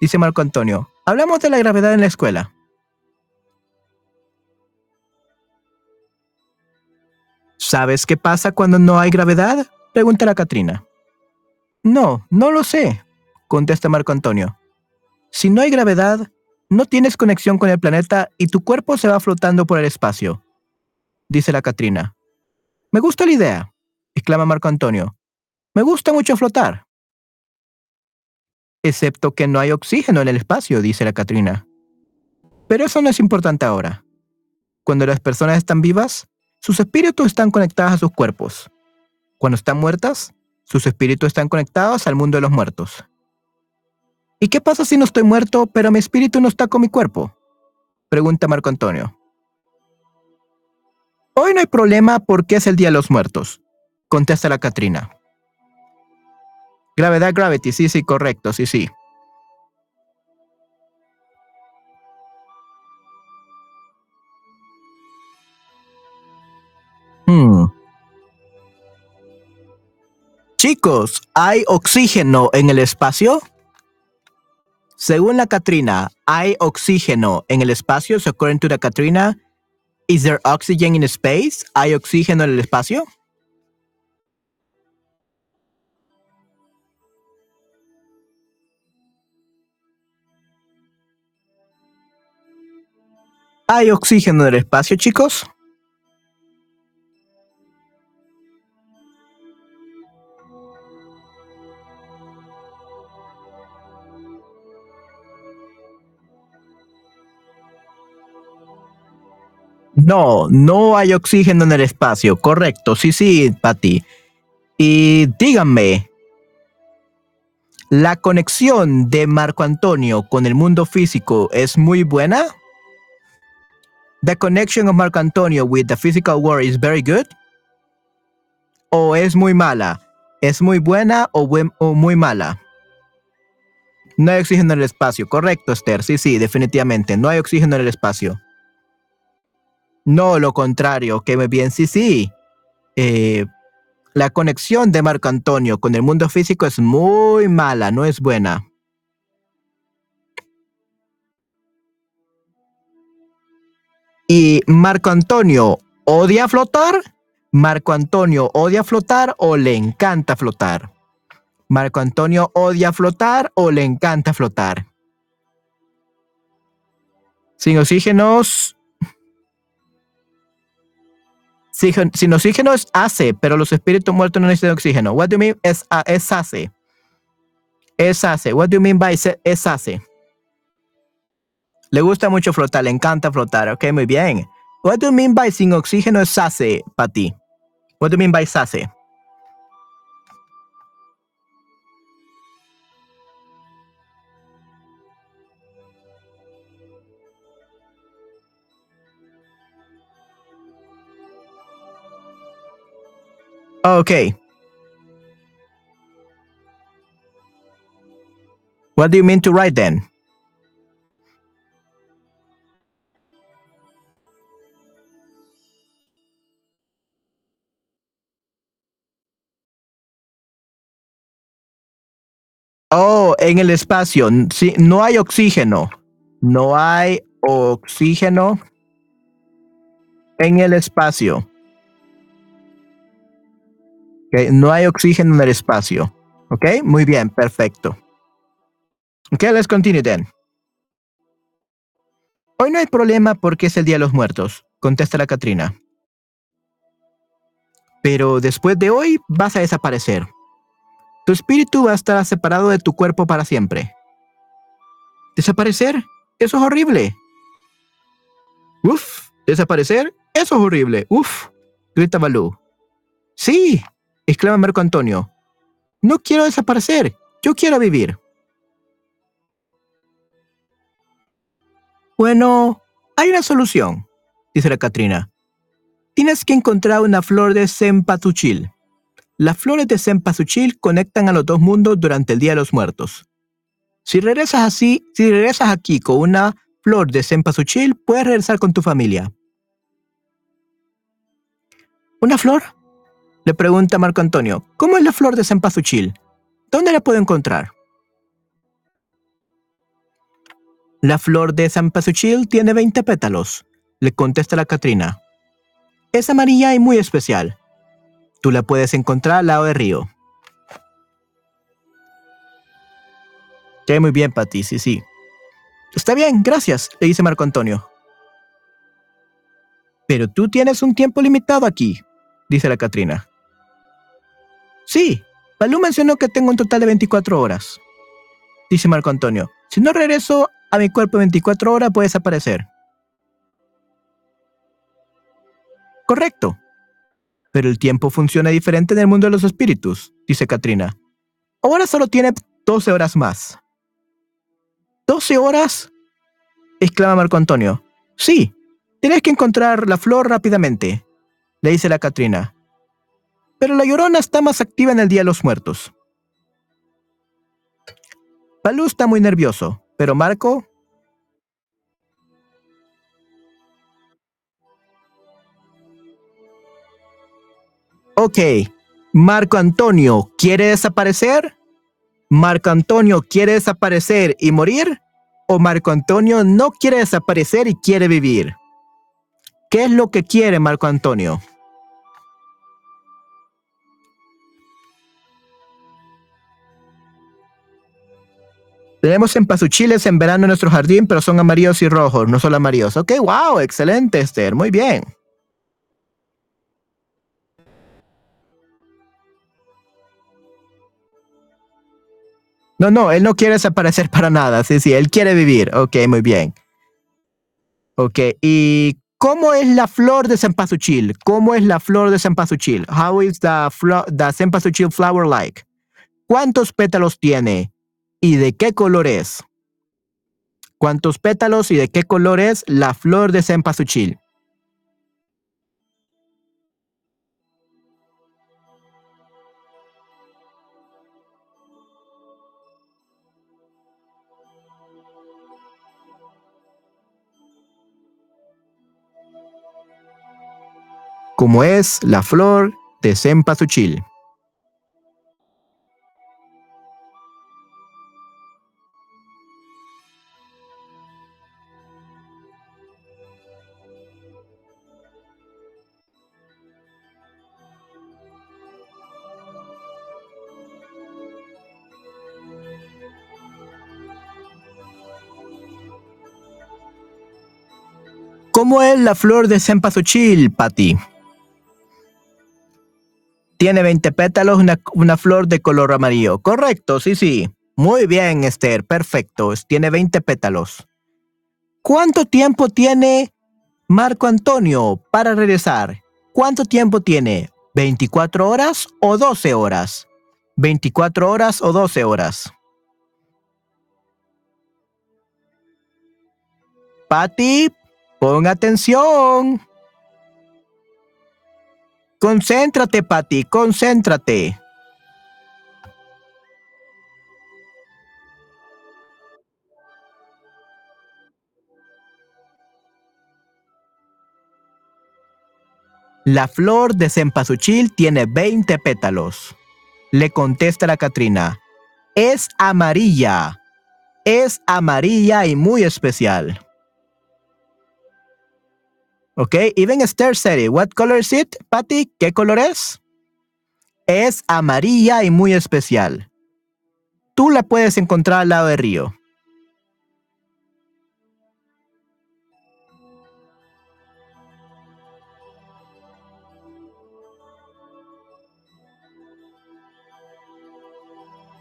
A: dice Marco Antonio. Hablamos de la gravedad en la escuela. ¿Sabes qué pasa cuando no hay gravedad? Pregunta la Catrina. No, no lo sé, contesta Marco Antonio. Si no hay gravedad, no tienes conexión con el planeta y tu cuerpo se va flotando por el espacio, dice la Catrina. Me gusta la idea, exclama Marco Antonio. Me gusta mucho flotar. Excepto que no hay oxígeno en el espacio, dice la Catrina. Pero eso no es importante ahora. Cuando las personas están vivas, sus espíritus están conectados a sus cuerpos. Cuando están muertas, sus espíritus están conectados al mundo de los muertos. ¿Y qué pasa si no estoy muerto, pero mi espíritu no está con mi cuerpo? Pregunta Marco Antonio. Hoy no hay problema porque es el Día de los Muertos, contesta la Catrina. Gravedad, gravity, sí, sí, correcto, sí, sí. Chicos, ¿hay oxígeno en el espacio? Según la Katrina, ¿hay oxígeno en el espacio? So according to the Katrina, is there oxygen in space? ¿Hay oxígeno en el espacio? ¿Hay oxígeno en el espacio, chicos? No, no hay oxígeno en el espacio. Correcto, sí, sí, Patty. Y díganme, ¿la conexión de Marco Antonio con el mundo físico es muy buena? The connection of Marco Antonio with the physical world is very good. O es muy mala. Es muy buena o, o muy mala. No hay oxígeno en el espacio. Correcto, Esther. Sí, sí, definitivamente. No hay oxígeno en el espacio. No, lo contrario. Que bien. Sí, sí. Eh, la conexión de Marco Antonio con el mundo físico es muy mala, no es buena. ¿Y Marco Antonio odia flotar? ¿Marco Antonio odia flotar o le encanta flotar? ¿Marco Antonio odia flotar o le encanta flotar? Sin oxígenos, sin oxígeno es ACE, pero los espíritus muertos no necesitan oxígeno. What do you mean es, es ACE? Es ACE. What do you mean by es ACE? Le gusta mucho flotar, le encanta flotar. Ok, muy bien. What do you mean by sin oxígeno es SACE para ti? What do you mean by SACE? Okay. What do you mean to write then? Oh, en el espacio. Sí, no hay oxígeno. No hay oxígeno en el espacio. No hay oxígeno en el espacio. ¿Ok? Muy bien, perfecto. Ok, let's continue then. Hoy no hay problema porque es el Día de los Muertos, contesta la Katrina. Pero después de hoy vas a desaparecer. Tu espíritu va a estar separado de tu cuerpo para siempre. ¿Desaparecer? Eso es horrible. Uf, ¿desaparecer? Eso es horrible. Uf, grita Balú. Sí, exclama Marco Antonio. No quiero desaparecer, yo quiero vivir. Bueno, hay una solución, dice la Catrina. Tienes que encontrar una flor de cempasúchil. Las flores de cempasúchil conectan a los dos mundos durante el Día de los Muertos. Si regresas así, si regresas aquí con una flor de cempasúchil, puedes regresar con tu familia. ¿Una flor? Le pregunta Marco Antonio, ¿cómo es la flor de cempasúchil? ¿Dónde la puedo encontrar? La flor de cempasúchil tiene 20 pétalos, le contesta la Catrina. Es amarilla y muy especial. Tú la puedes encontrar al lado del río. Ya muy bien, Pati, sí, sí. Está bien, gracias, le dice Marco Antonio. Pero tú tienes un tiempo limitado aquí, dice la Catrina. Sí, Balú mencionó que tengo un total de 24 horas. Dice Marco Antonio. Si no regreso a mi cuerpo 24 horas, puede desaparecer. Correcto. Pero el tiempo funciona diferente en el mundo de los espíritus, dice Katrina. Ahora solo tiene 12 horas más. ¿12 horas? exclama Marco Antonio. Sí, tienes que encontrar la flor rápidamente, le dice la Katrina. Pero la llorona está más activa en el Día de los Muertos. Palú está muy nervioso, pero Marco... Ok, Marco Antonio, ¿quiere desaparecer? ¿Marco Antonio quiere desaparecer y morir? ¿O Marco Antonio no quiere desaparecer y quiere vivir? ¿Qué es lo que quiere Marco Antonio? Tenemos en pasuchiles en verano en nuestro jardín, pero son amarillos y rojos, no solo amarillos. Ok, wow, excelente, Esther, muy bien. No, no, él no quiere desaparecer para nada. Sí, sí, él quiere vivir. Ok, muy bien. Ok, ¿y cómo es la flor de cempasúchil? ¿Cómo es la flor de cempasúchil? How is the, the flower like? ¿Cuántos pétalos tiene? ¿Y de qué color es? ¿Cuántos pétalos y de qué color es la flor de cempasúchil? como es la flor de cempasúchil. ¿Cómo es la flor de cempasúchil, Patty? Tiene 20 pétalos, una, una, flor de color amarillo. Correcto, sí, sí. Muy bien, Esther, perfecto. Tiene 20 pétalos. ¿Cuánto tiempo tiene Marco Antonio para regresar? ¿Cuánto tiempo tiene? ¿24 horas o 12 horas? 24 horas o 12 horas. Patty, pon atención. Concéntrate, Patty, concéntrate. La flor de cempasúchil tiene 20 pétalos. Le contesta la Catrina. Es amarilla. Es amarilla y muy especial. Ok, even Esther said. What color is it, Patty? ¿Qué color es? Es amarilla y muy especial. Tú la puedes encontrar al lado del río.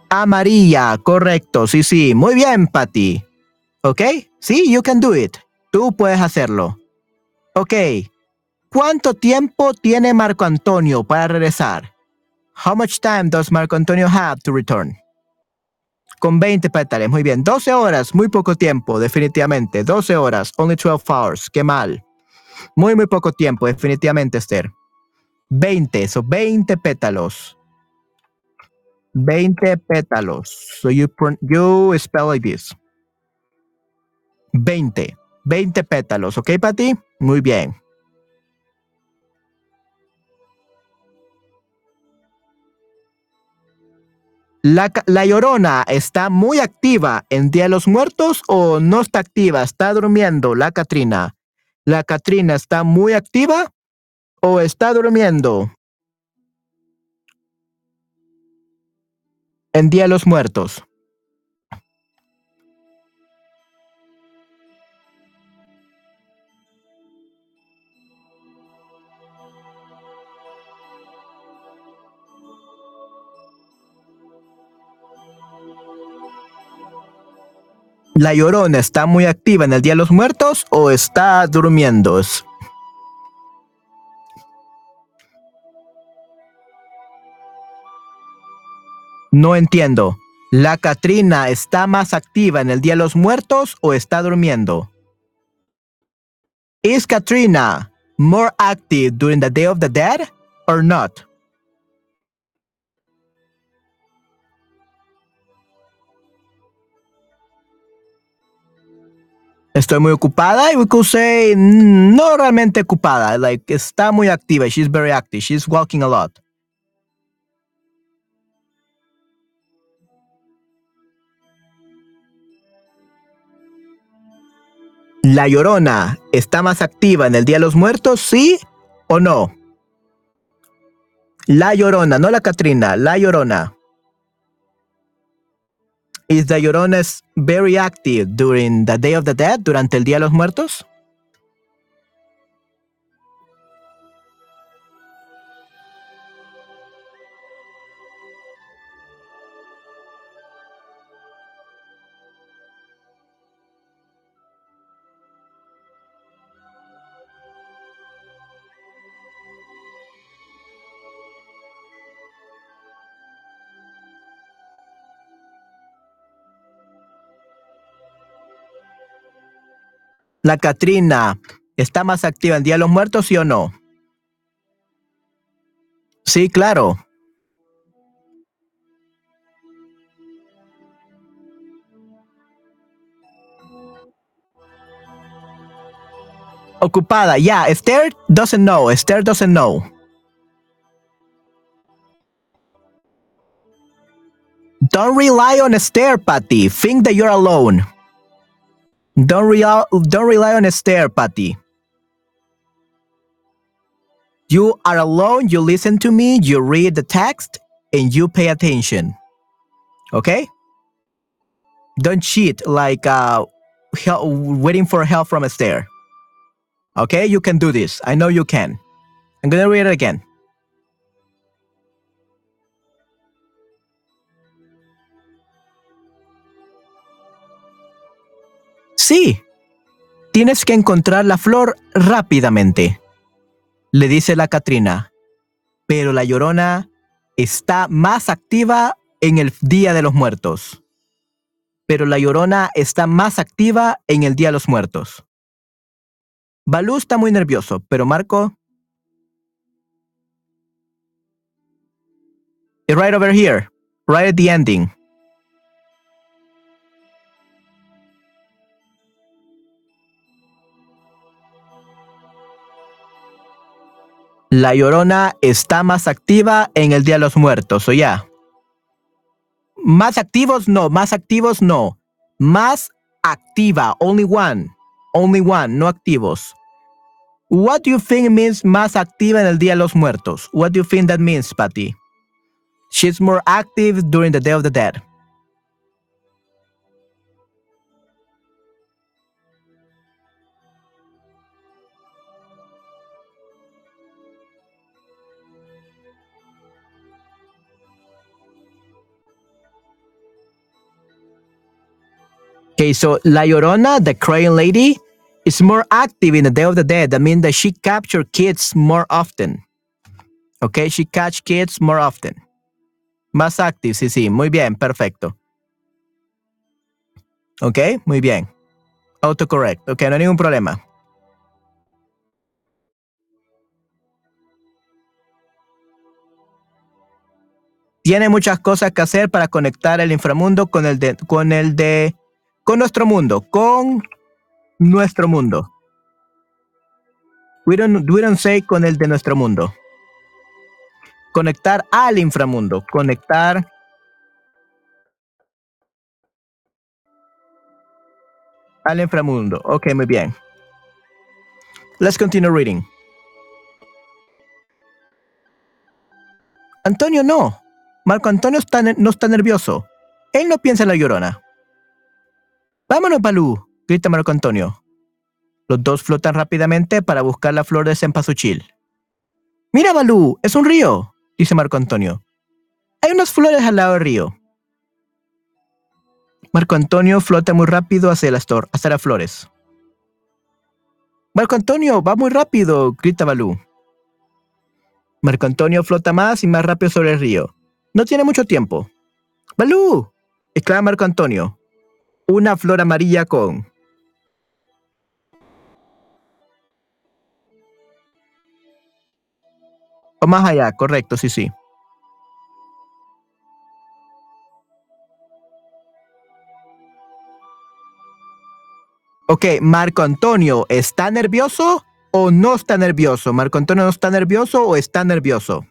A: Amarilla, correcto. Sí, sí. Muy bien, Patty. ¿Ok? Sí, you can do it. Tú puedes hacerlo. Ok. ¿Cuánto tiempo tiene Marco Antonio para regresar? How much time does Marco Antonio have to return? Con 20 pétales, muy bien. 12 horas, muy poco tiempo, definitivamente. 12 horas, only 12 hours. Qué mal. Muy, muy poco tiempo, definitivamente, Esther. 20, so 20 pétalos. 20 pétalos. So you, you spell like this. 20. 20 pétalos, ¿ok, Pati? Muy bien. La, llorona está muy activa en Día de los Muertos o no está activa, está durmiendo la Catrina. ¿La Catrina está muy activa o está durmiendo? En Día de los Muertos. ¿La llorona está muy activa en el Día de los Muertos o está durmiendo? No entiendo. ¿La Catrina está más activa en el Día de los Muertos o está durmiendo? ¿Is Katrina more active during the Day of the Dead or not? Estoy muy ocupada y we could say no realmente ocupada, like está muy activa, she's very active, she's walking a lot. La Llorona está más activa en el Día de los Muertos, sí o no? La Llorona, no la Catrina, la Llorona. Is the Llorona very active during the Day of the Dead, durante el Día de los Muertos? La Catrina, ¿está más activa en Día de los Muertos, sí o no? Sí, claro. Ocupada, yeah. Esther doesn't know. Esther doesn't know. Don't rely on Esther, Patty. Think that you're alone. Don't rely, don't rely on Esther, Patty. You are alone, you listen to me, you read the text, and you pay attention. Okay? Don't cheat like uh, hel- waiting for help from a Esther. Okay? You can do this. I know you can. I'm gonna read it again. Sí, tienes que encontrar la flor rápidamente, le dice la Catrina. Pero la llorona está más activa en el Día de los Muertos. Pero la llorona está más activa en el Día de los Muertos. Balú está muy nervioso, pero Marco. Right over here, right at the ending. La llorona está más activa en el Día de los Muertos, o ya. Más activos no, más activos no. Más activa, only one. Only one, no activos. What do you think means más activa en el Día de los Muertos? What do you think that means, Patty? She's more active during the Day of the Dead. Okay, so La Llorona, the crying lady, is more active in the Day of the Dead. That means that she capture kids more often. Okay, she catch kids more often. Más active, sí, sí, muy bien, perfecto. Ok, muy bien. Autocorrect, ok, no hay ningún problema. Tiene muchas cosas que hacer para conectar el inframundo con el de, con el de, con nuestro mundo, con nuestro mundo. We don't, say con el de nuestro mundo. Conectar al inframundo, conectar al inframundo. Ok, muy bien. Let's continue reading. Antonio no. Marco Antonio no está nervioso. Él no piensa en la llorona. Vámonos, Balú, grita Marco Antonio. Los dos flotan rápidamente para buscar la flor de cempasúchil. Mira, Balú, es un río, dice Marco Antonio. Hay unas flores al lado del río. Marco Antonio flota muy rápido hacia las, hacia las flores. Marco Antonio, va muy rápido, grita Balú. Marco Antonio flota más y más rápido sobre el río. No tiene mucho tiempo. ¡Balú! exclama Marco Antonio. Una flor amarilla con. O más allá, correcto, sí, sí. Ok, Marco Antonio, ¿está nervioso o no está nervioso? Marco Antonio no está nervioso o está nervioso.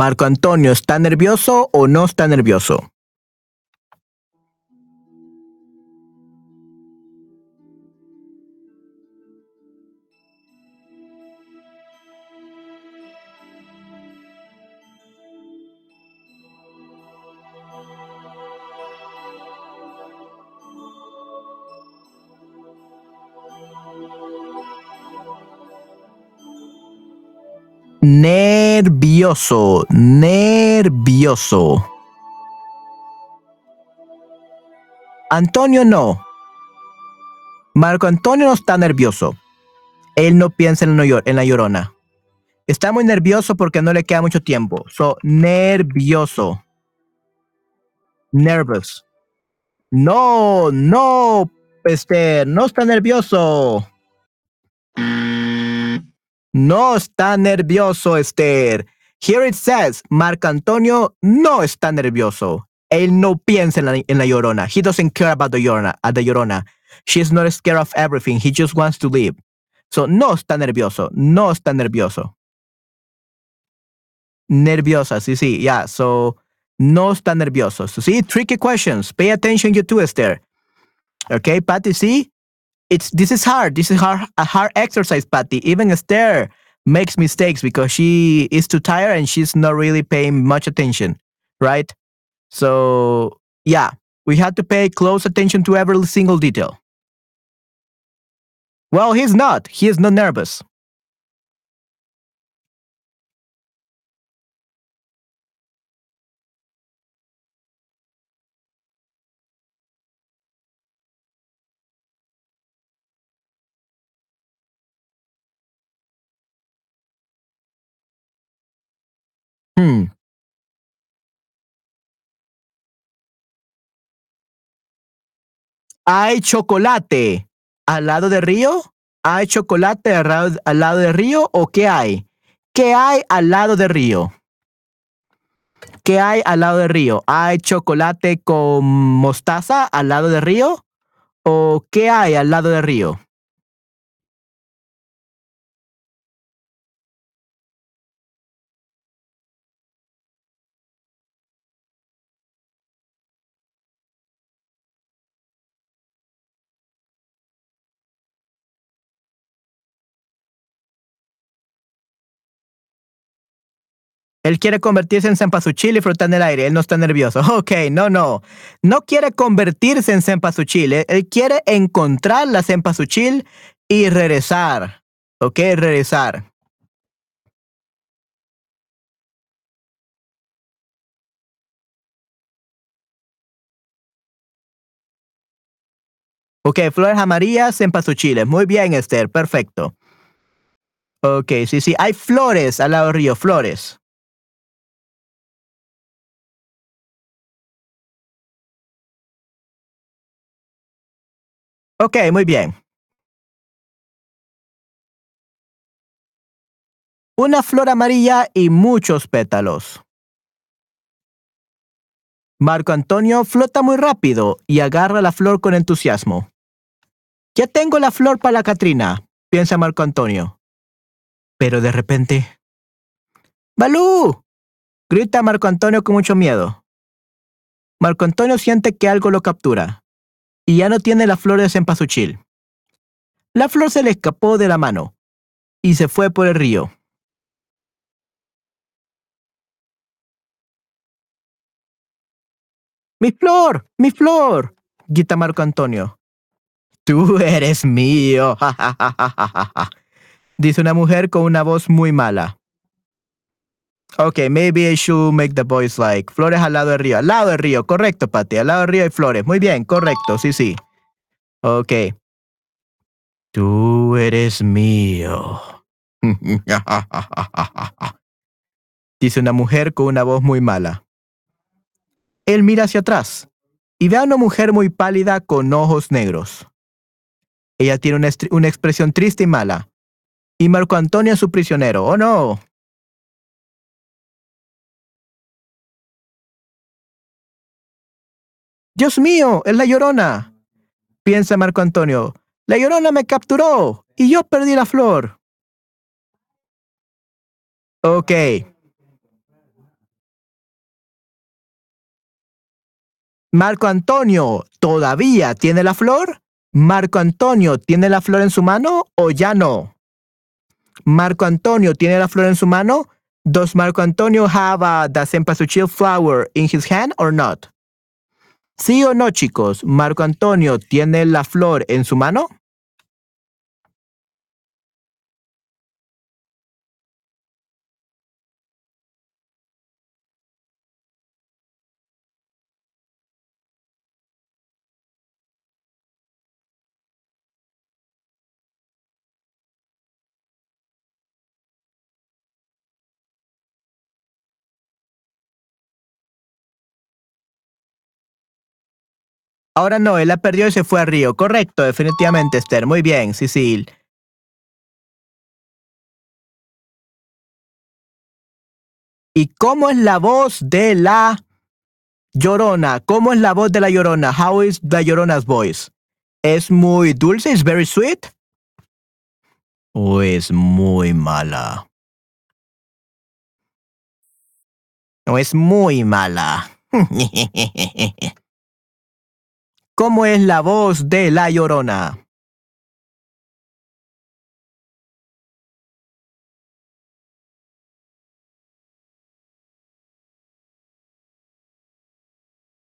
A: Marco Antonio, ¿está nervioso o no está nervioso? Nervioso, nervioso. Antonio no. Marco Antonio no está nervioso. Él no piensa en la, llorona. Está muy nervioso porque no le queda mucho tiempo. So, nervioso. Nervous. No, no, Esther, no está nervioso. No está nervioso, Esther. Here it says, Marco Antonio no está nervioso. Él no piensa en la, en la llorona. He doesn't care about the llorona, at the llorona. She's not scared of everything. He just wants to live. So, no está nervioso. No está nervioso. Nerviosa, sí, sí, yeah. So, no está nervioso. So, see, tricky questions. Pay attention, you too, Esther. Okay, Patty, see? It's this is hard. This is hard a hard exercise, Patty. Even Esther makes mistakes because she is too tired and she's not really paying much attention, right? So yeah, we had to pay close attention to every single detail. Well, he's not. He is not nervous. Hmm. ¿Hay chocolate al lado del río? ¿Hay chocolate al lado, al lado del río o qué hay? ¿Qué hay al lado del río? ¿Qué hay al lado del río? ¿Hay chocolate con mostaza al lado del río? ¿O qué hay al lado del río? Él quiere convertirse en cempasúchil y flotar en el aire. Él no está nervioso. (laughs) Ok, no, no. No quiere convertirse en cempasúchil. Él, quiere encontrar la cempasúchil y regresar. Ok, regresar. Ok, flores amarillas, cempasúchiles. Muy bien, Esther. Perfecto. Ok, sí, sí. Hay flores al lado del río, flores. Ok, muy bien. Una flor amarilla y muchos pétalos. Marco Antonio flota muy rápido y agarra la flor con entusiasmo. Ya tengo la flor para la Catrina, piensa Marco Antonio. Pero de repente... ¡Balú! grita Marco Antonio con mucho miedo. Marco Antonio siente que algo lo captura y ya no tiene la flor de cempasúchil. La flor se le escapó de la mano y se fue por el río. ¡Mi flor! ¡Mi flor! grita Marco Antonio. Tú eres mío. (laughs) Dice una mujer con una voz muy mala. Ok, maybe I should make the voice like flores al lado del río. Al lado del río, correcto, Pati. Al lado del río hay flores. Muy bien, correcto, sí, sí. Ok. Tú eres mío. (laughs) Dice una mujer con una voz muy mala. Él mira hacia atrás y ve a una mujer muy pálida con ojos negros. Ella tiene una, una expresión triste y mala. Y Marco Antonio es su prisionero. ¡Oh, no! Dios mío, es la llorona. Piensa Marco Antonio. La llorona me capturó y yo perdí la flor. Ok. Marco Antonio, ¿todavía tiene la flor? ¿Marco Antonio tiene la flor en su mano o ya no? ¿Marco Antonio tiene la flor en su mano? Does Marco Antonio have uh, the flower in his hand or not? ¿Sí o no, chicos? ¿Marco Antonio tiene la flor en su mano? Ahora no, él la perdió y se fue a Río. Correcto, definitivamente, Esther. Muy bien, sí. ¿Y cómo es la voz de la Llorona? ¿Cómo es la voz de la Llorona? How is the Llorona's voice? ¿Es muy dulce? ¿Es very sweet? ¿O es muy mala? ¿O es muy mala? (laughs) ¿Cómo es la voz de la Llorona?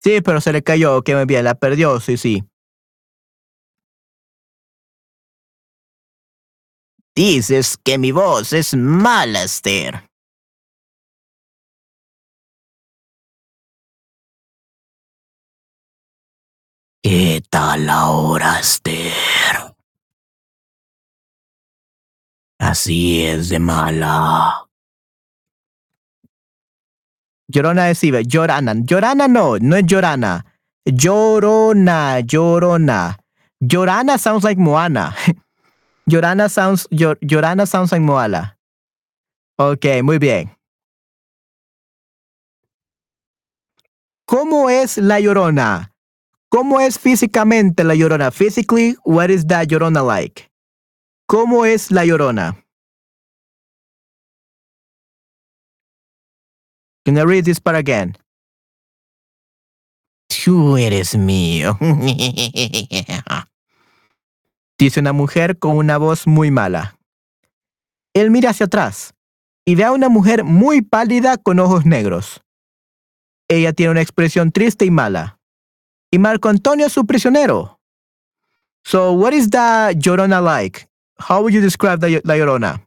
A: Sí, pero se le cayó, que muy bien, la perdió, sí, sí. Dices que mi voz es mala, Esther. ¿Qué tal ahora, Esther? Así es de mala. Llorona es Ibe. Llorana. Llorana no, no es Llorana. Llorona, Llorona. Llorana sounds like Moana. (laughs) Llorana sounds, Llorana sounds like Moala. Ok, muy bien. ¿Cómo es la Llorona? ¿Cómo es físicamente la Llorona? Physically, what is that Llorona like? ¿Cómo es la Llorona? Can I read this part again? Tú eres mío. (laughs) Dice una mujer con una voz muy mala. Él mira hacia atrás y ve a una mujer muy pálida con ojos negros. Ella tiene una expresión triste y mala. Y Marco Antonio su prisionero. So, what is the Llorona like? How would you describe the, la Llorona?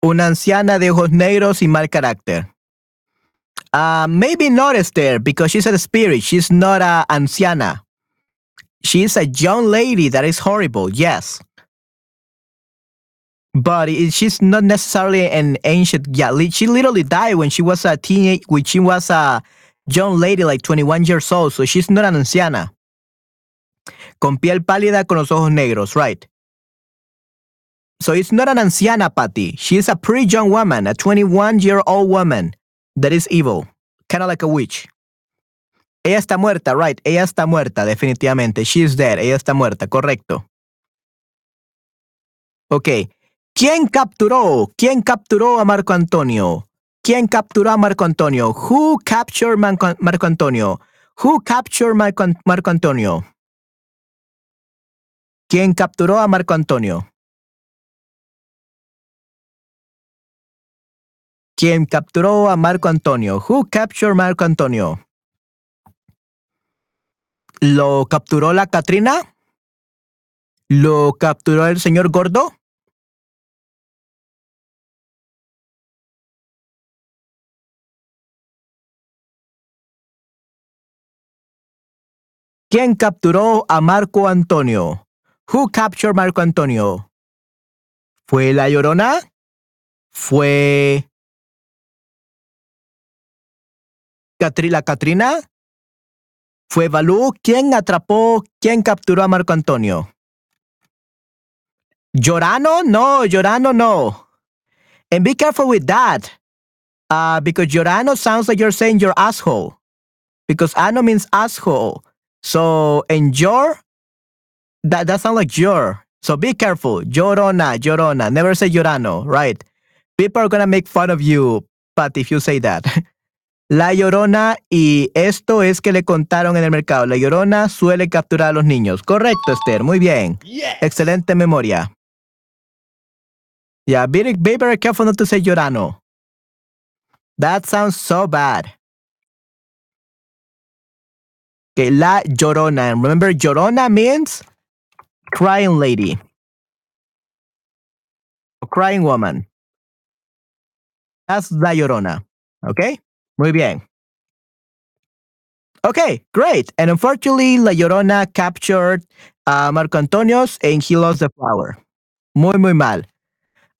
A: Una anciana de ojos negros y mal carácter. Uh, maybe not Esther, because she's a spirit. She's not a anciana. She's a young lady that is horrible, yes. But it, she's not necessarily an ancient. Yeah, she literally died when she was a teenage, when she was a young lady, like 21 years old. So she's not an anciana. Con piel pálida, con los ojos negros, right? So it's not an anciana, Patty. She's a pretty young woman, a 21 year old woman that is evil, kind of like a witch. Ella está muerta, right? Ella está muerta, definitivamente. She's dead. Ella está muerta, correcto. Ok. ¿Quién capturó? ¿Quién capturó a Marco Antonio? ¿Quién capturó a Marco Antonio? Who captured Marco Antonio? Who captured Marco, Marco Antonio? ¿Quién capturó a Marco Antonio? ¿Quién capturó a Marco Antonio? Who captured Marco Antonio? ¿Lo capturó la Catrina? ¿Lo capturó el señor Gordo? ¿Quién capturó a Marco Antonio? Who captured Marco Antonio? ¿Fue la Llorona? ¿Fue la Catrina? ¿Fue Balú quien atrapó, quien capturó a Marco Antonio? ¿Llorano? No, Llorano no. And be careful with that. Uh, because Llorano sounds like you're saying your asshole. Because ano means asshole. So, and your, that, that sounds like your. So be careful. Llorona, Llorona. Never say Llorano, right? People are going to make fun of you, but if you say that. (laughs) La Llorona, y esto es que le contaron en el mercado. La Llorona suele capturar a los niños. Correcto, Esther. Muy bien. Excelente memoria. Yeah, be, be very careful not to say Llorano. That sounds so bad. Okay, La Llorona. Remember, Llorona means crying lady. A crying woman. That's La Llorona. Okay? Muy bien. Okay, great. And unfortunately, La Llorona captured uh, Marco Antonio's and he lost the flower. Muy, muy mal.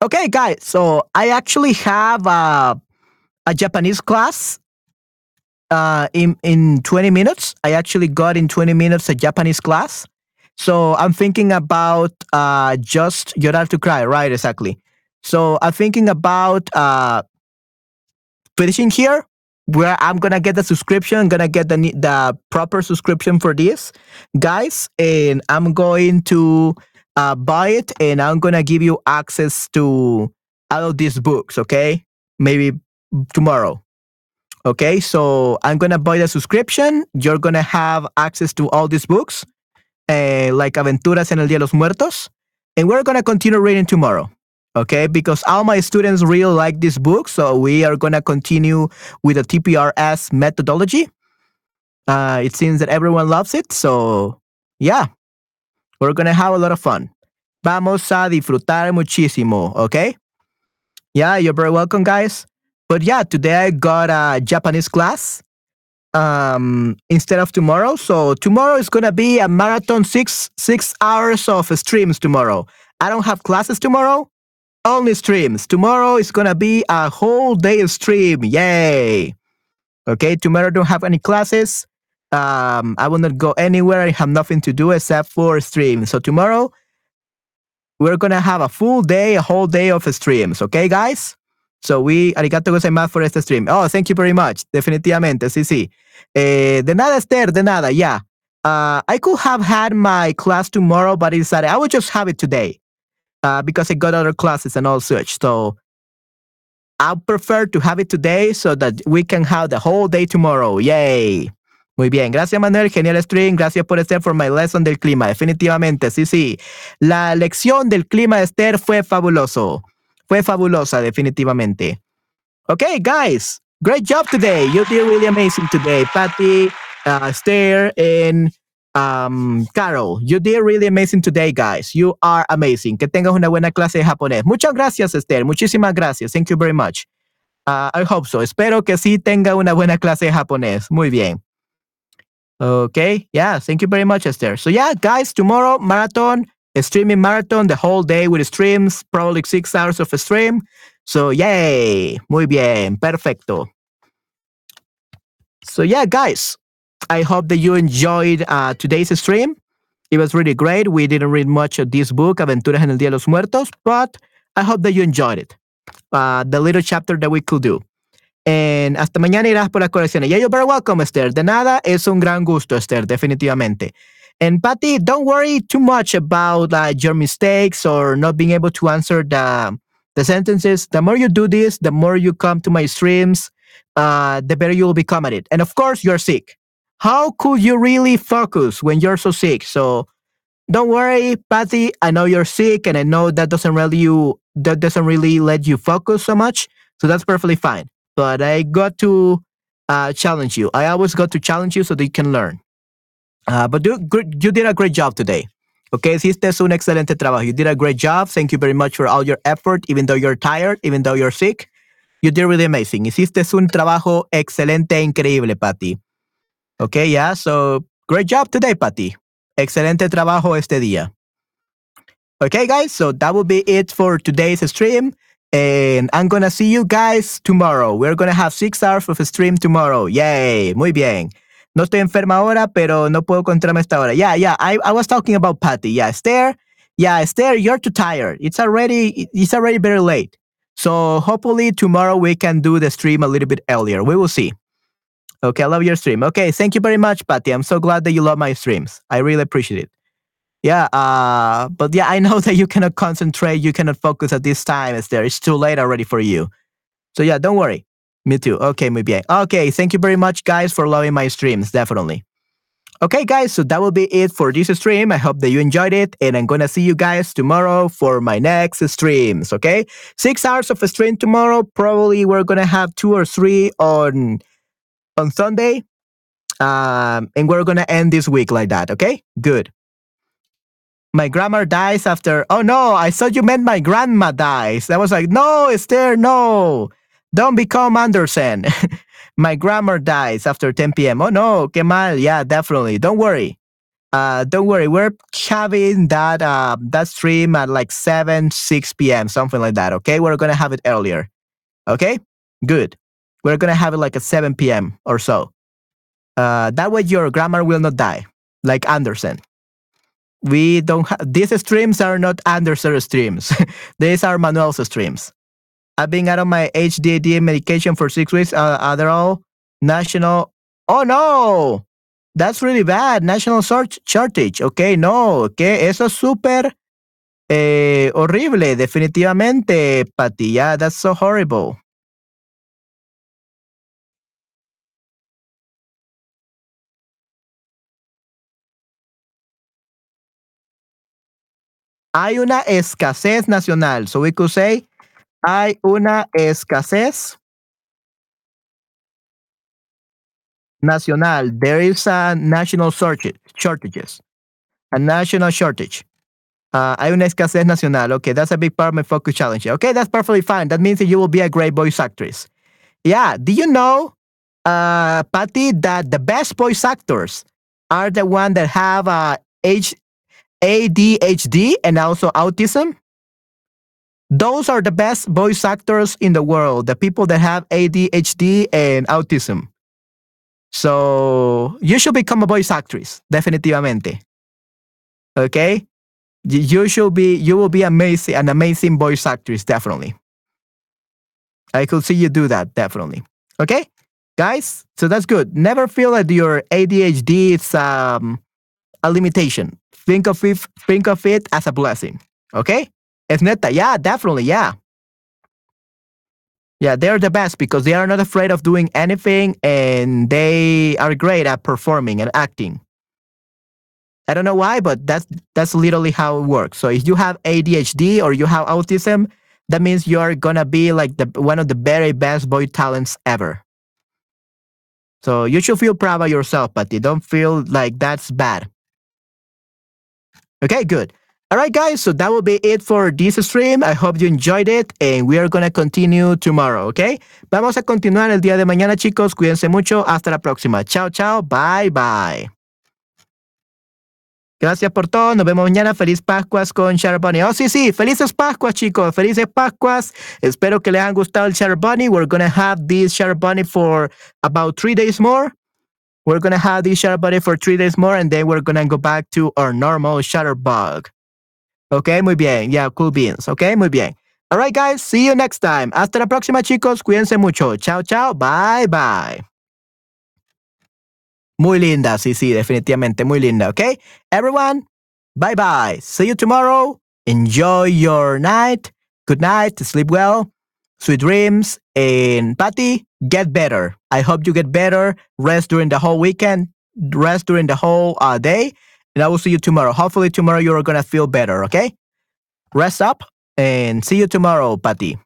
A: Okay, guys. So I actually have uh, a Japanese class uh, in in 20 minutes. I actually got in 20 minutes a Japanese class. So I'm thinking about uh, just llorar to cry, right? Exactly. So I'm thinking about uh, finishing here, where I'm gonna get the subscription. I'm gonna get the the proper subscription for this, guys, and I'm going to uh, buy it, and I'm gonna give you access to all of these books. Okay, maybe tomorrow. Okay, so I'm gonna buy the subscription. You're gonna have access to all these books, uh, like Aventuras en el Día de los Muertos, and we're gonna continue reading tomorrow. Okay, because all my students really like this book, so we are gonna continue with the TPRS methodology. Uh, it seems that everyone loves it, so yeah, we're gonna have a lot of fun. Vamos a disfrutar muchísimo, okay? Yeah, you're very welcome, guys. But yeah, today I got a Japanese class um instead of tomorrow. So tomorrow is gonna be a marathon six six hours of streams tomorrow. I don't have classes tomorrow, only streams. Tomorrow is gonna be a whole day of stream. Yay! Okay, tomorrow don't have any classes. Um, I will not go anywhere. I have nothing to do except for stream. So tomorrow we're gonna have a full day, a whole day of streams. Okay, guys? So we, arigato gozaimasu for este stream. Oh, thank you very much. Definitivamente, sí, sí. Eh, de nada, Esther, de nada, yeah. Uh, I could have had my class tomorrow, but I decided I would just have it today uh, because I got other classes and all such. So I prefer to have it today so that we can have the whole day tomorrow. Yay. Muy bien, gracias Manuel, genial stream, gracias por Esther for my lesson del clima, definitivamente, sí, sí. La lección del clima de Esther fue fabuloso. Fue fabulosa, definitivamente. Okay, guys, great job today. You did really amazing today. Patty, uh, Esther, and um, Carol, you did really amazing today, guys. You are amazing. Que tengas una buena clase de japonés. Muchas gracias, Esther. Muchísimas gracias. Thank you very much. Uh, I hope so. Espero que sí tenga una buena clase de japonés. Muy bien. Okay. Yeah. Thank you very much, Esther. So yeah, guys, tomorrow marathon streaming marathon the whole day with streams, probably six hours of a stream. So, yay! Muy bien, perfecto. So, yeah, guys, I hope that you enjoyed uh, today's stream. It was really great. We didn't read much of this book, Aventuras en el Día de los Muertos, but I hope that you enjoyed it. Uh, the little chapter that we could do. And hasta mañana irás por las correcciones. Yeah, you're very welcome, Esther. De nada, es un gran gusto, Esther, definitivamente. And Patty, don't worry too much about uh, your mistakes or not being able to answer the the sentences. The more you do this, the more you come to my streams, uh, the better you will become at it. And of course, you're sick. How could you really focus when you're so sick? So don't worry, Patty. I know you're sick, and I know that doesn't really you that doesn't really let you focus so much. So that's perfectly fine. But I got to uh, challenge you. I always got to challenge you so that you can learn. Uh, but you, you did a great job today. Okay, hiciste un excelente trabajo. You did a great job. Thank you very much for all your effort, even though you're tired, even though you're sick. You did really amazing. Hiciste un trabajo excelente increíble, Patty. Okay, yeah. So great job today, Patty. Excelente trabajo este día. Okay, guys. So that will be it for today's stream. And I'm gonna see you guys tomorrow. We're gonna have six hours of stream tomorrow. Yay! Muy bien. No estoy enferma ahora, pero no puedo encontrarme esta hora. Yeah, yeah. I, I was talking about Patty. Yeah, Esther. Yeah, Esther, you're too tired. It's already it's already very late. So hopefully tomorrow we can do the stream a little bit earlier. We will see. Okay, I love your stream. Okay, thank you very much, Patty. I'm so glad that you love my streams. I really appreciate it. Yeah, uh, but yeah, I know (laughs) that you cannot concentrate, you cannot focus at this time, Esther. It's too late already for you. So yeah, don't worry. Me too. Okay, muy bien. Okay, thank you very much, guys, for loving my streams. Definitely. Okay, guys, so that will be it for this stream. I hope that you enjoyed it, and I'm gonna see you guys tomorrow for my next streams. Okay, six hours of a stream tomorrow. Probably we're gonna have two or three on on Sunday, um, and we're gonna end this week like that. Okay, good. My grandma dies after. Oh no, I thought you meant my grandma dies. I was like, no, Esther, no. Don't become Anderson. (laughs) My grammar dies after 10 p.m. Oh no, qué mal. Yeah, definitely. Don't worry. Uh, don't worry. We're having that uh, that stream at like 7, 6 p.m., something like that. Okay, we're gonna have it earlier. Okay, good. We're gonna have it like at 7 p.m. or so. Uh, that way your grammar will not die, like Anderson. We don't have these streams are not Anderson streams. (laughs) these are Manuel's streams. I've been out of my HDD medication for six weeks. Uh, national. Oh no, that's really bad. National shortage. Okay, no, okay, eso es súper eh, horrible, definitivamente, Patty. Yeah, that's so horrible. Hay una escasez nacional. So we could say hay una escasez nacional. There is a national shortage, shortages. A national shortage. Uh, hay una escasez nacional. Okay, that's a big part of my focus challenge. Okay, that's perfectly fine. That means that you will be a great voice actress. Yeah, do you know, uh, Patty, that the best voice actors are the ones that have uh, H- ADHD and also autism? Those are the best voice actors in the world, the people that have ADHD and autism. So you should become a voice actress, definitivamente. Okay? You should be you will be amazing an amazing voice actress, definitely. I could see you do that, definitely. Okay? Guys, so that's good. Never feel that your ADHD is um, a limitation. Think of it think of it as a blessing. Okay? Es neta. Yeah, definitely. Yeah. Yeah, they're the best because they are not afraid of doing anything and they are great at performing and acting. I don't know why, but that's that's literally how it works. So if you have ADHD or you have autism, that means you are gonna be like the one of the very best boy talents ever. So you should feel proud of yourself, but you don't feel like that's bad. Okay, good. All right, guys, so that will be it for this stream. I hope you enjoyed it and we are going to continue tomorrow, okay? Vamos a continuar el día de mañana, chicos. Cuídense mucho. Hasta la próxima. Chao, chao. Bye, bye. Gracias por todo. Nos vemos mañana. Feliz Pascuas con Bunny. Oh, sí, sí. Felices Pascuas, chicos. Felices Pascuas. Espero que les haya gustado el Bunny. We're going to have this Bunny for about three days more. We're going to have this Bunny for three days more and then we're going to go back to our normal Shutterbug. Ok, muy bien. Yeah, cool beans. Ok, muy bien. All right, guys. See you next time. Hasta la próxima, chicos. Cuídense mucho. Chao, chao. Bye, bye. Muy linda. Sí, sí, definitivamente. Muy linda. Ok. Everyone, bye, bye. See you tomorrow. Enjoy your night. Good night. Sleep well. Sweet dreams. And Patty, get better. I hope you get better. Rest during the whole weekend. Rest during the whole uh, day and I will see you tomorrow. Hopefully, tomorrow you're going to feel better, okay? Rest up and see you tomorrow, Patty.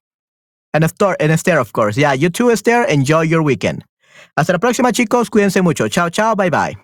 A: And, Esther, and Esther, of course. Yeah, you too, Esther. Enjoy your weekend. Hasta la próxima, chicos. Cuídense mucho. Chao, chao. Bye, bye.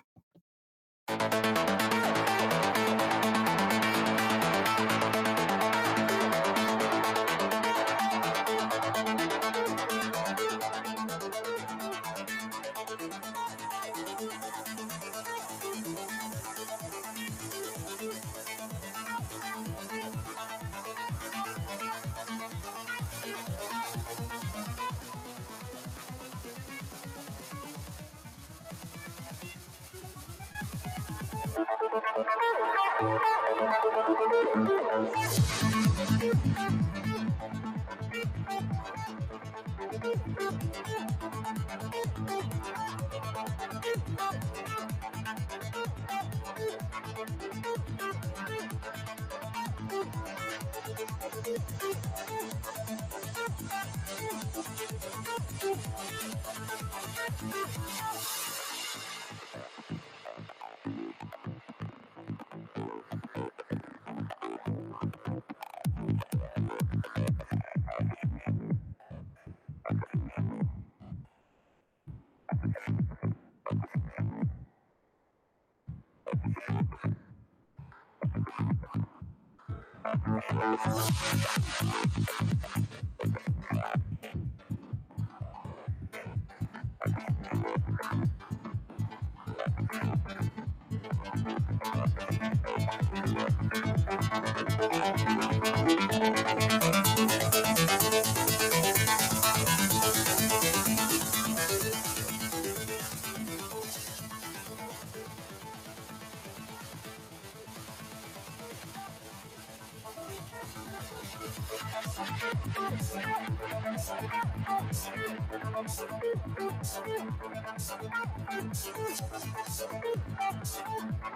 A: Bye.